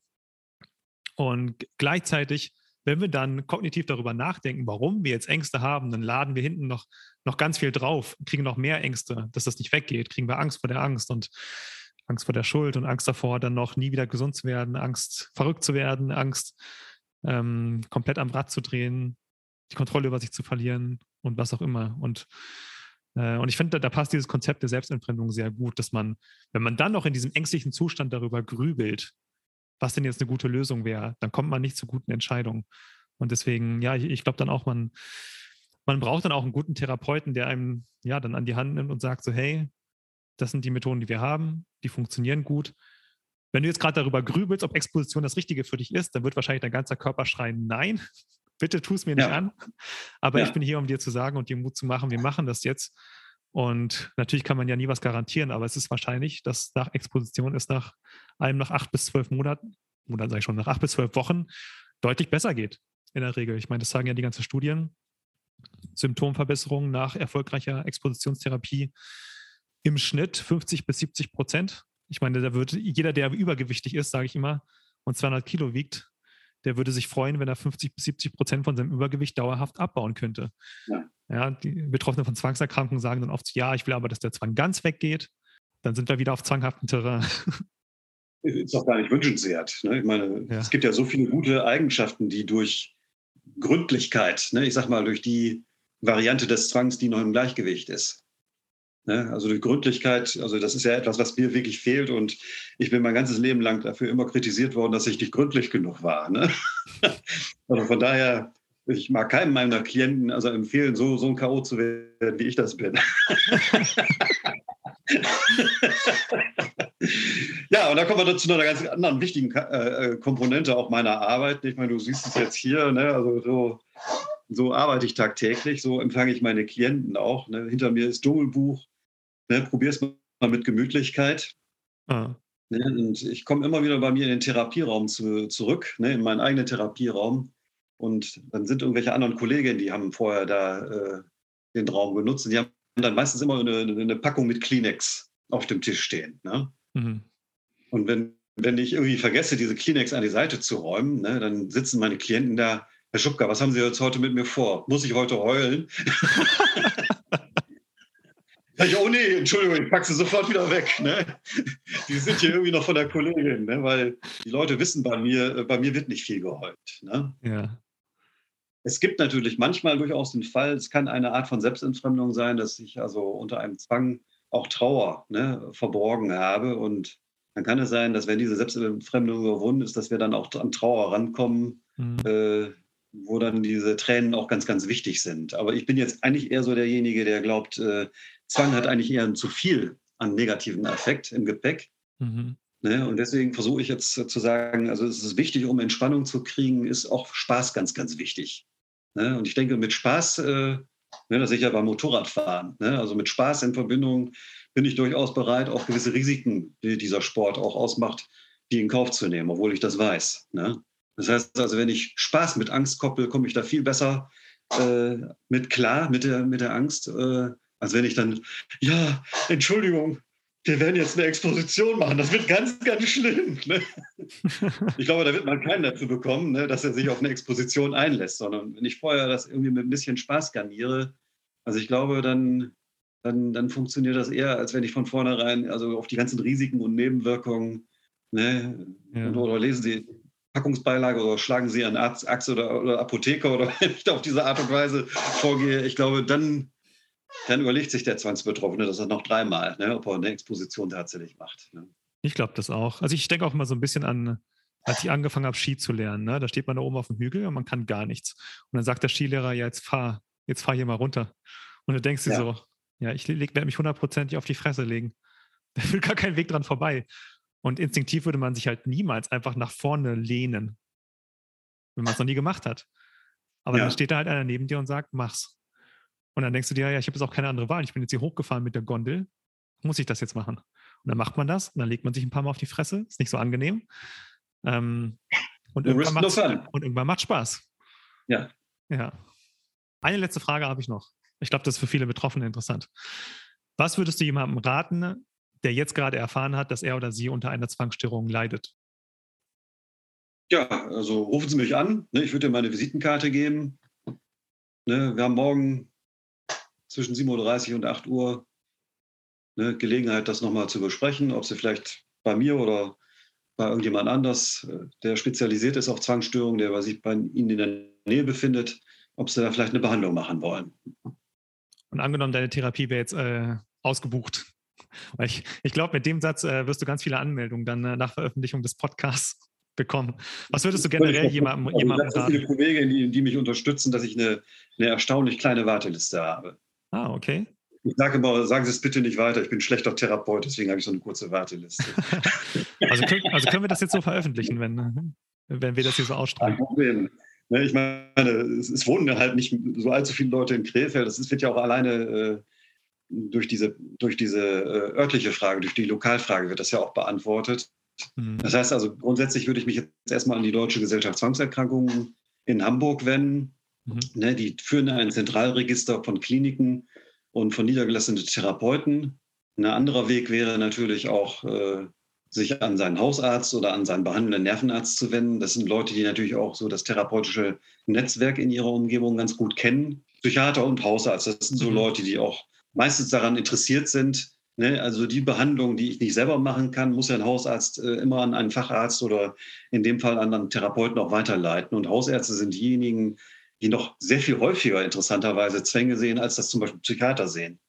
Und gleichzeitig wenn wir dann kognitiv darüber nachdenken, warum wir jetzt Ängste haben, dann laden wir hinten noch, noch ganz viel drauf, kriegen noch mehr Ängste, dass das nicht weggeht, kriegen wir Angst vor der Angst und Angst vor der Schuld und Angst davor, dann noch nie wieder gesund zu werden, Angst, verrückt zu werden, Angst, ähm, komplett am Rad zu drehen, die Kontrolle über sich zu verlieren und was auch immer. Und, äh, und ich finde, da, da passt dieses Konzept der Selbstentfremdung sehr gut, dass man, wenn man dann noch in diesem ängstlichen Zustand darüber grübelt, was denn jetzt eine gute Lösung wäre, dann kommt man nicht zu guten Entscheidungen. Und deswegen, ja, ich, ich glaube dann auch, man, man braucht dann auch einen guten Therapeuten, der einem ja dann an die Hand nimmt und sagt so, hey, das sind die Methoden, die wir haben, die funktionieren gut. Wenn du jetzt gerade darüber grübelst, ob Exposition das Richtige für dich ist, dann wird wahrscheinlich dein ganzer Körper schreien, nein, bitte tu es mir nicht ja. an. Aber ja. ich bin hier, um dir zu sagen und dir Mut zu machen, wir machen das jetzt. Und natürlich kann man ja nie was garantieren, aber es ist wahrscheinlich, dass nach Exposition es nach einem nach acht bis zwölf Monaten, oder sage ich schon, nach acht bis zwölf Wochen deutlich besser geht in der Regel. Ich meine, das sagen ja die ganzen Studien. Symptomverbesserungen nach erfolgreicher Expositionstherapie im Schnitt 50 bis 70 Prozent. Ich meine, da wird jeder, der übergewichtig ist, sage ich immer, und 200 Kilo wiegt, der würde sich freuen, wenn er 50 bis 70 Prozent von seinem Übergewicht dauerhaft abbauen könnte. Ja. ja. die Betroffenen von Zwangserkrankungen sagen dann oft, ja, ich will aber, dass der Zwang ganz weggeht. Dann sind wir wieder auf zwanghaftem Terrain. Ist doch gar nicht wünschenswert. Ne? Ich meine, ja. es gibt ja so viele gute Eigenschaften, die durch Gründlichkeit, ne, ich sag mal, durch die Variante des Zwangs, die noch im Gleichgewicht ist. Ne? Also durch Gründlichkeit, also das ist ja etwas, was mir wirklich fehlt und ich bin mein ganzes Leben lang dafür immer kritisiert worden, dass ich nicht gründlich genug war. Ne? also von daher, ich mag keinem meiner Klienten also empfehlen, so, so ein K.O. zu werden, wie ich das bin. ja, und da kommen wir zu einer ganz anderen wichtigen äh, äh, Komponente auch meiner Arbeit. Ich meine, du siehst es jetzt hier, ne? also so, so arbeite ich tagtäglich, so empfange ich meine Klienten auch. Ne? Hinter mir ist Dschungelbuch, ne? probier es mal mit Gemütlichkeit. Ah. Ne? Und ich komme immer wieder bei mir in den Therapieraum zu, zurück, ne? in meinen eigenen Therapieraum. Und dann sind irgendwelche anderen Kolleginnen, die haben vorher da äh, den Raum genutzt. Und die haben dann meistens immer eine, eine Packung mit Kleenex auf dem Tisch stehen. Ne? Mhm. Und wenn, wenn ich irgendwie vergesse, diese Kleenex an die Seite zu räumen, ne, dann sitzen meine Klienten da, Herr Schubka, was haben Sie jetzt heute mit mir vor? Muss ich heute heulen? ich, oh nee, Entschuldigung, ich packe sie sofort wieder weg. Ne? Die sind hier irgendwie noch von der Kollegin, ne? weil die Leute wissen bei mir, bei mir wird nicht viel geheult. Ne? Ja. Es gibt natürlich manchmal durchaus den Fall, es kann eine Art von Selbstentfremdung sein, dass ich also unter einem Zwang auch Trauer ne, verborgen habe. Und dann kann es sein, dass wenn diese Selbstentfremdung überwunden ist, dass wir dann auch an Trauer rankommen, mhm. äh, wo dann diese Tränen auch ganz, ganz wichtig sind. Aber ich bin jetzt eigentlich eher so derjenige, der glaubt, äh, Zwang hat eigentlich eher zu viel an negativen Effekt im Gepäck. Mhm. Ne? Und deswegen versuche ich jetzt zu sagen, also es ist wichtig, um Entspannung zu kriegen, ist auch Spaß ganz, ganz wichtig. Ne? Und ich denke, mit Spaß, äh, ne, das ist ja beim Motorradfahren, ne? also mit Spaß in Verbindung bin ich durchaus bereit, auch gewisse Risiken, die dieser Sport auch ausmacht, die in Kauf zu nehmen, obwohl ich das weiß. Ne? Das heißt also, wenn ich Spaß mit Angst koppel, komme ich da viel besser äh, mit klar, mit der, mit der Angst, äh, als wenn ich dann, ja, Entschuldigung, wir werden jetzt eine Exposition machen. Das wird ganz, ganz schlimm. Ne? Ich glaube, da wird man keinen dazu bekommen, ne, dass er sich auf eine Exposition einlässt, sondern wenn ich vorher das irgendwie mit ein bisschen Spaß garniere, also ich glaube, dann, dann, dann funktioniert das eher, als wenn ich von vornherein also auf die ganzen Risiken und Nebenwirkungen, ne, ja. oder lesen Sie Packungsbeilage oder schlagen Sie einen Arzt, Arzt oder, oder Apotheker oder wenn ich da auf diese Art und Weise vorgehe, ich glaube, dann dann überlegt sich der Zwangsbetroffene das noch dreimal, ne, ob er eine Exposition tatsächlich macht. Ne. Ich glaube das auch. Also ich denke auch immer so ein bisschen an, als ich angefangen habe, Ski zu lernen. Ne? Da steht man da oben auf dem Hügel und man kann gar nichts. Und dann sagt der Skilehrer, ja, jetzt fahr, jetzt fahr hier mal runter. Und du denkst dir ja. so, ja, ich werde mich hundertprozentig auf die Fresse legen. Da führt gar kein Weg dran vorbei. Und instinktiv würde man sich halt niemals einfach nach vorne lehnen, wenn man es noch nie gemacht hat. Aber ja. dann steht da halt einer neben dir und sagt, mach's. Und dann denkst du dir, ja, ich habe jetzt auch keine andere Wahl. Ich bin jetzt hier hochgefahren mit der Gondel. Muss ich das jetzt machen? Und dann macht man das und dann legt man sich ein paar Mal auf die Fresse. Ist nicht so angenehm. Ähm, und, irgendwann und irgendwann macht Spaß. Ja. Ja. Eine letzte Frage habe ich noch. Ich glaube, das ist für viele Betroffene interessant. Was würdest du jemandem raten, der jetzt gerade erfahren hat, dass er oder sie unter einer Zwangsstörung leidet? Ja, also rufen Sie mich an. Ne? Ich würde dir meine Visitenkarte geben. Ne? Wir haben morgen zwischen 7.30 Uhr und 8 Uhr eine Gelegenheit, das nochmal zu besprechen, ob Sie vielleicht bei mir oder bei irgendjemand anders, der spezialisiert ist auf Zwangsstörungen, der sich bei Ihnen in der Nähe befindet, ob Sie da vielleicht eine Behandlung machen wollen. Und angenommen, deine Therapie wäre jetzt äh, ausgebucht. Ich, ich glaube, mit dem Satz äh, wirst du ganz viele Anmeldungen dann äh, nach Veröffentlichung des Podcasts bekommen. Was würdest du generell jemandem, also jemandem? Ich habe viele Kollegen, die, die, mich unterstützen, dass ich eine, eine erstaunlich kleine Warteliste habe. Ah, okay. Ich sage immer, sagen Sie es bitte nicht weiter, ich bin schlechter Therapeut, deswegen habe ich so eine kurze Warteliste. also, können, also, können wir das jetzt so veröffentlichen, wenn, wenn wir das hier so ausstrahlen? Kein Problem. Ne, ich meine, es, es, wohnen halt nicht so allzu viele Leute in Krefeld. Das wird ja auch alleine äh, durch diese, durch diese äh, örtliche Frage, durch die Lokalfrage wird das ja auch beantwortet. Mhm. Das heißt also, grundsätzlich würde ich mich jetzt erstmal an die Deutsche Gesellschaft Zwangserkrankungen in Hamburg wenden. Mhm. Ne, die führen ein Zentralregister von Kliniken und von niedergelassenen Therapeuten. Ein anderer Weg wäre natürlich auch, äh, sich an seinen Hausarzt oder an seinen behandelnden Nervenarzt zu wenden. Das sind Leute, die natürlich auch so das therapeutische Netzwerk in ihrer Umgebung ganz gut kennen. Psychiater und Hausarzt, das sind so mhm. Leute, die auch meistens daran interessiert sind. Ne? Also die Behandlung, die ich nicht selber machen kann, muss ja ein Hausarzt äh, immer an einen Facharzt oder in dem Fall an einen Therapeuten auch weiterleiten. Und Hausärzte sind diejenigen, die noch sehr viel häufiger interessanterweise Zwänge sehen, als das zum Beispiel Psychiater sehen.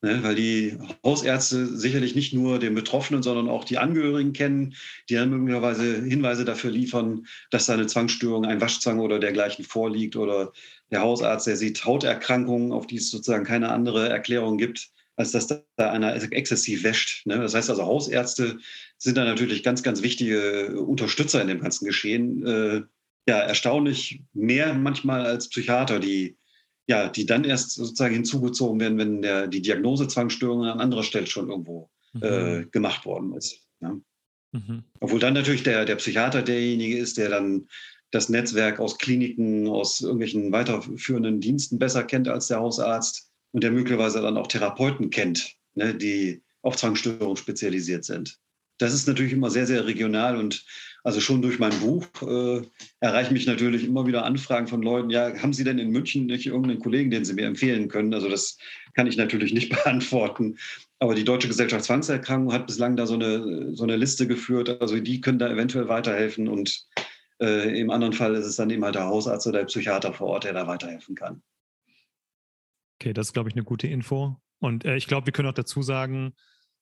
Ne, weil die Hausärzte sicherlich nicht nur den Betroffenen, sondern auch die Angehörigen kennen, die dann möglicherweise Hinweise dafür liefern, dass da eine Zwangsstörung, ein Waschzwang oder dergleichen vorliegt. Oder der Hausarzt, der sieht Hauterkrankungen, auf die es sozusagen keine andere Erklärung gibt, als dass da einer exzessiv wäscht. Ne? Das heißt also, Hausärzte sind da natürlich ganz, ganz wichtige Unterstützer in dem ganzen Geschehen. Äh, ja, erstaunlich mehr manchmal als Psychiater, die ja, die dann erst sozusagen hinzugezogen werden, wenn der, die Diagnose Zwangsstörung an anderer Stelle schon irgendwo mhm. äh, gemacht worden ist. Ja. Mhm. Obwohl dann natürlich der, der Psychiater derjenige ist, der dann das Netzwerk aus Kliniken, aus irgendwelchen weiterführenden Diensten besser kennt als der Hausarzt und der möglicherweise dann auch Therapeuten kennt, ne, die auf Zwangsstörungen spezialisiert sind. Das ist natürlich immer sehr, sehr regional und also schon durch mein Buch äh, erreichen mich natürlich immer wieder Anfragen von Leuten, ja, haben Sie denn in München nicht irgendeinen Kollegen, den Sie mir empfehlen können? Also das kann ich natürlich nicht beantworten. Aber die Deutsche Gesellschaft Zwangserkrankung hat bislang da so eine, so eine Liste geführt. Also die können da eventuell weiterhelfen und äh, im anderen Fall ist es dann eben halt der Hausarzt oder der Psychiater vor Ort, der da weiterhelfen kann. Okay, das ist, glaube ich, eine gute Info. Und äh, ich glaube, wir können auch dazu sagen,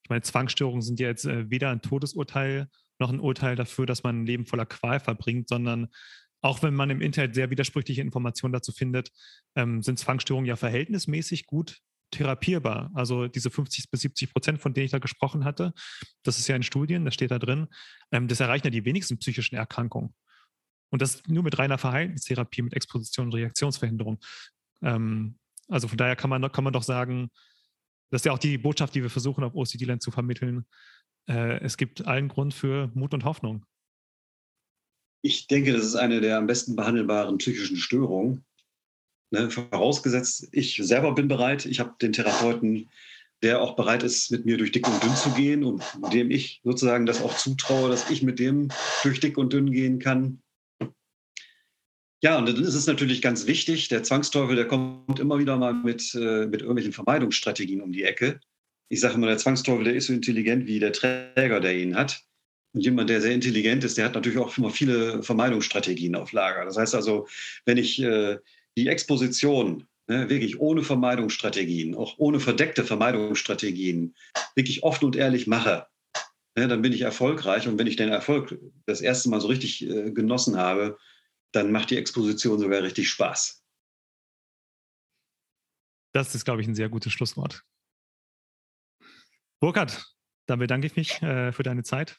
ich meine, Zwangsstörungen sind ja jetzt äh, weder ein Todesurteil noch ein Urteil dafür, dass man ein Leben voller Qual verbringt, sondern auch wenn man im Internet sehr widersprüchliche Informationen dazu findet, ähm, sind Zwangsstörungen ja verhältnismäßig gut therapierbar. Also diese 50 bis 70 Prozent, von denen ich da gesprochen hatte, das ist ja in Studien, das steht da drin, ähm, das erreichen ja die wenigsten psychischen Erkrankungen. Und das nur mit reiner Verhaltenstherapie, mit Exposition und Reaktionsverhinderung. Ähm, also von daher kann man, kann man doch sagen, das ist ja auch die Botschaft, die wir versuchen auf OCD-Land zu vermitteln äh, es gibt allen Grund für Mut und Hoffnung. Ich denke, das ist eine der am besten behandelbaren psychischen Störungen. Ne, vorausgesetzt, ich selber bin bereit, ich habe den Therapeuten, der auch bereit ist, mit mir durch dick und dünn zu gehen und dem ich sozusagen das auch zutraue, dass ich mit dem durch dick und dünn gehen kann. Ja, und dann ist es natürlich ganz wichtig, der Zwangsteufel, der kommt immer wieder mal mit, äh, mit irgendwelchen Vermeidungsstrategien um die Ecke ich sage immer, der Zwangsteufel, der ist so intelligent wie der Träger, der ihn hat. Und jemand, der sehr intelligent ist, der hat natürlich auch immer viele Vermeidungsstrategien auf Lager. Das heißt also, wenn ich äh, die Exposition ne, wirklich ohne Vermeidungsstrategien, auch ohne verdeckte Vermeidungsstrategien, wirklich offen und ehrlich mache, ne, dann bin ich erfolgreich. Und wenn ich den Erfolg das erste Mal so richtig äh, genossen habe, dann macht die Exposition sogar richtig Spaß. Das ist, glaube ich, ein sehr gutes Schlusswort. Burkhard, dann bedanke ich mich äh, für deine Zeit.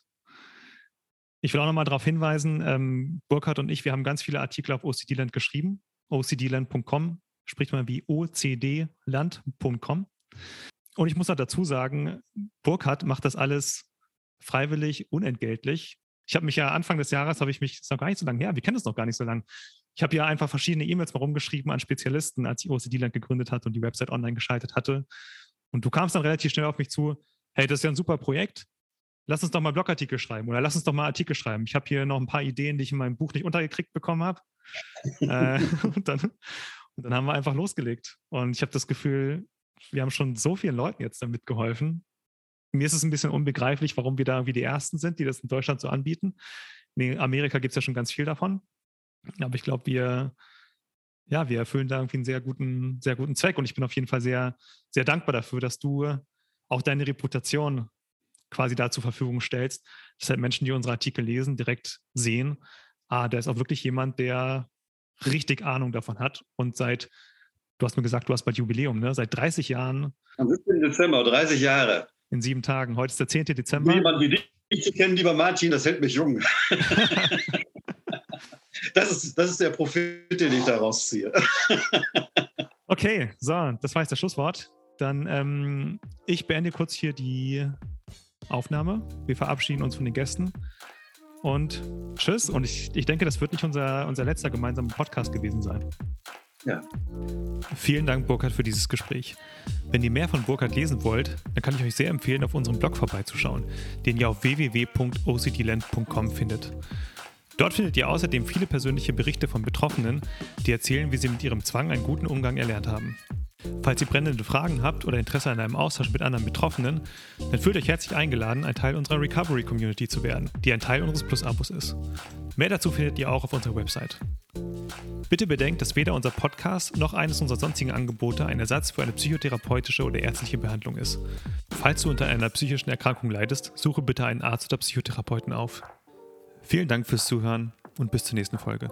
Ich will auch nochmal darauf hinweisen, ähm, Burkhard und ich, wir haben ganz viele Artikel auf OCD-Land geschrieben. OCDland.com spricht man wie OCDland.com. Und ich muss auch dazu sagen, Burkhard macht das alles freiwillig, unentgeltlich. Ich habe mich ja Anfang des Jahres, habe ich mich, ist noch gar nicht so lange her, wir kennen das noch gar nicht so lange. Ich habe ja einfach verschiedene E-Mails mal rumgeschrieben an Spezialisten, als ich OCD-Land gegründet hatte und die Website online geschaltet hatte. Und du kamst dann relativ schnell auf mich zu, hey, das ist ja ein super Projekt. Lass uns doch mal Blogartikel schreiben oder lass uns doch mal Artikel schreiben. Ich habe hier noch ein paar Ideen, die ich in meinem Buch nicht untergekriegt bekommen habe. äh, und, dann, und dann haben wir einfach losgelegt. Und ich habe das Gefühl, wir haben schon so vielen Leuten jetzt damit geholfen. Mir ist es ein bisschen unbegreiflich, warum wir da irgendwie die Ersten sind, die das in Deutschland so anbieten. In Amerika gibt es ja schon ganz viel davon. Aber ich glaube, wir, ja, wir erfüllen da irgendwie einen sehr guten, sehr guten Zweck. Und ich bin auf jeden Fall sehr, sehr dankbar dafür, dass du auch deine Reputation quasi da zur Verfügung stellst, dass halt Menschen, die unsere Artikel lesen, direkt sehen, ah, da ist auch wirklich jemand, der richtig Ahnung davon hat und seit, du hast mir gesagt, du hast bald Jubiläum, ne? Seit 30 Jahren. Am 17. Dezember, 30 Jahre. In sieben Tagen. Heute ist der 10. Dezember. Jemand wie dich zu kennen, lieber Martin, das hält mich jung. das, ist, das ist der Profit, den ich daraus ziehe. okay, so, das war jetzt das Schlusswort. Dann, ähm, ich beende kurz hier die Aufnahme. Wir verabschieden uns von den Gästen. Und tschüss. Und ich, ich denke, das wird nicht unser, unser letzter gemeinsamer Podcast gewesen sein. Ja. Vielen Dank, Burkhard, für dieses Gespräch. Wenn ihr mehr von Burkhard lesen wollt, dann kann ich euch sehr empfehlen, auf unserem Blog vorbeizuschauen, den ihr auf www.ocdland.com findet. Dort findet ihr außerdem viele persönliche Berichte von Betroffenen, die erzählen, wie sie mit ihrem Zwang einen guten Umgang erlernt haben. Falls ihr brennende Fragen habt oder Interesse an einem Austausch mit anderen Betroffenen, dann fühlt euch herzlich eingeladen, ein Teil unserer Recovery Community zu werden, die ein Teil unseres Plus-Abos ist. Mehr dazu findet ihr auch auf unserer Website. Bitte bedenkt, dass weder unser Podcast noch eines unserer sonstigen Angebote ein Ersatz für eine psychotherapeutische oder ärztliche Behandlung ist. Falls du unter einer psychischen Erkrankung leidest, suche bitte einen Arzt oder Psychotherapeuten auf. Vielen Dank fürs Zuhören und bis zur nächsten Folge.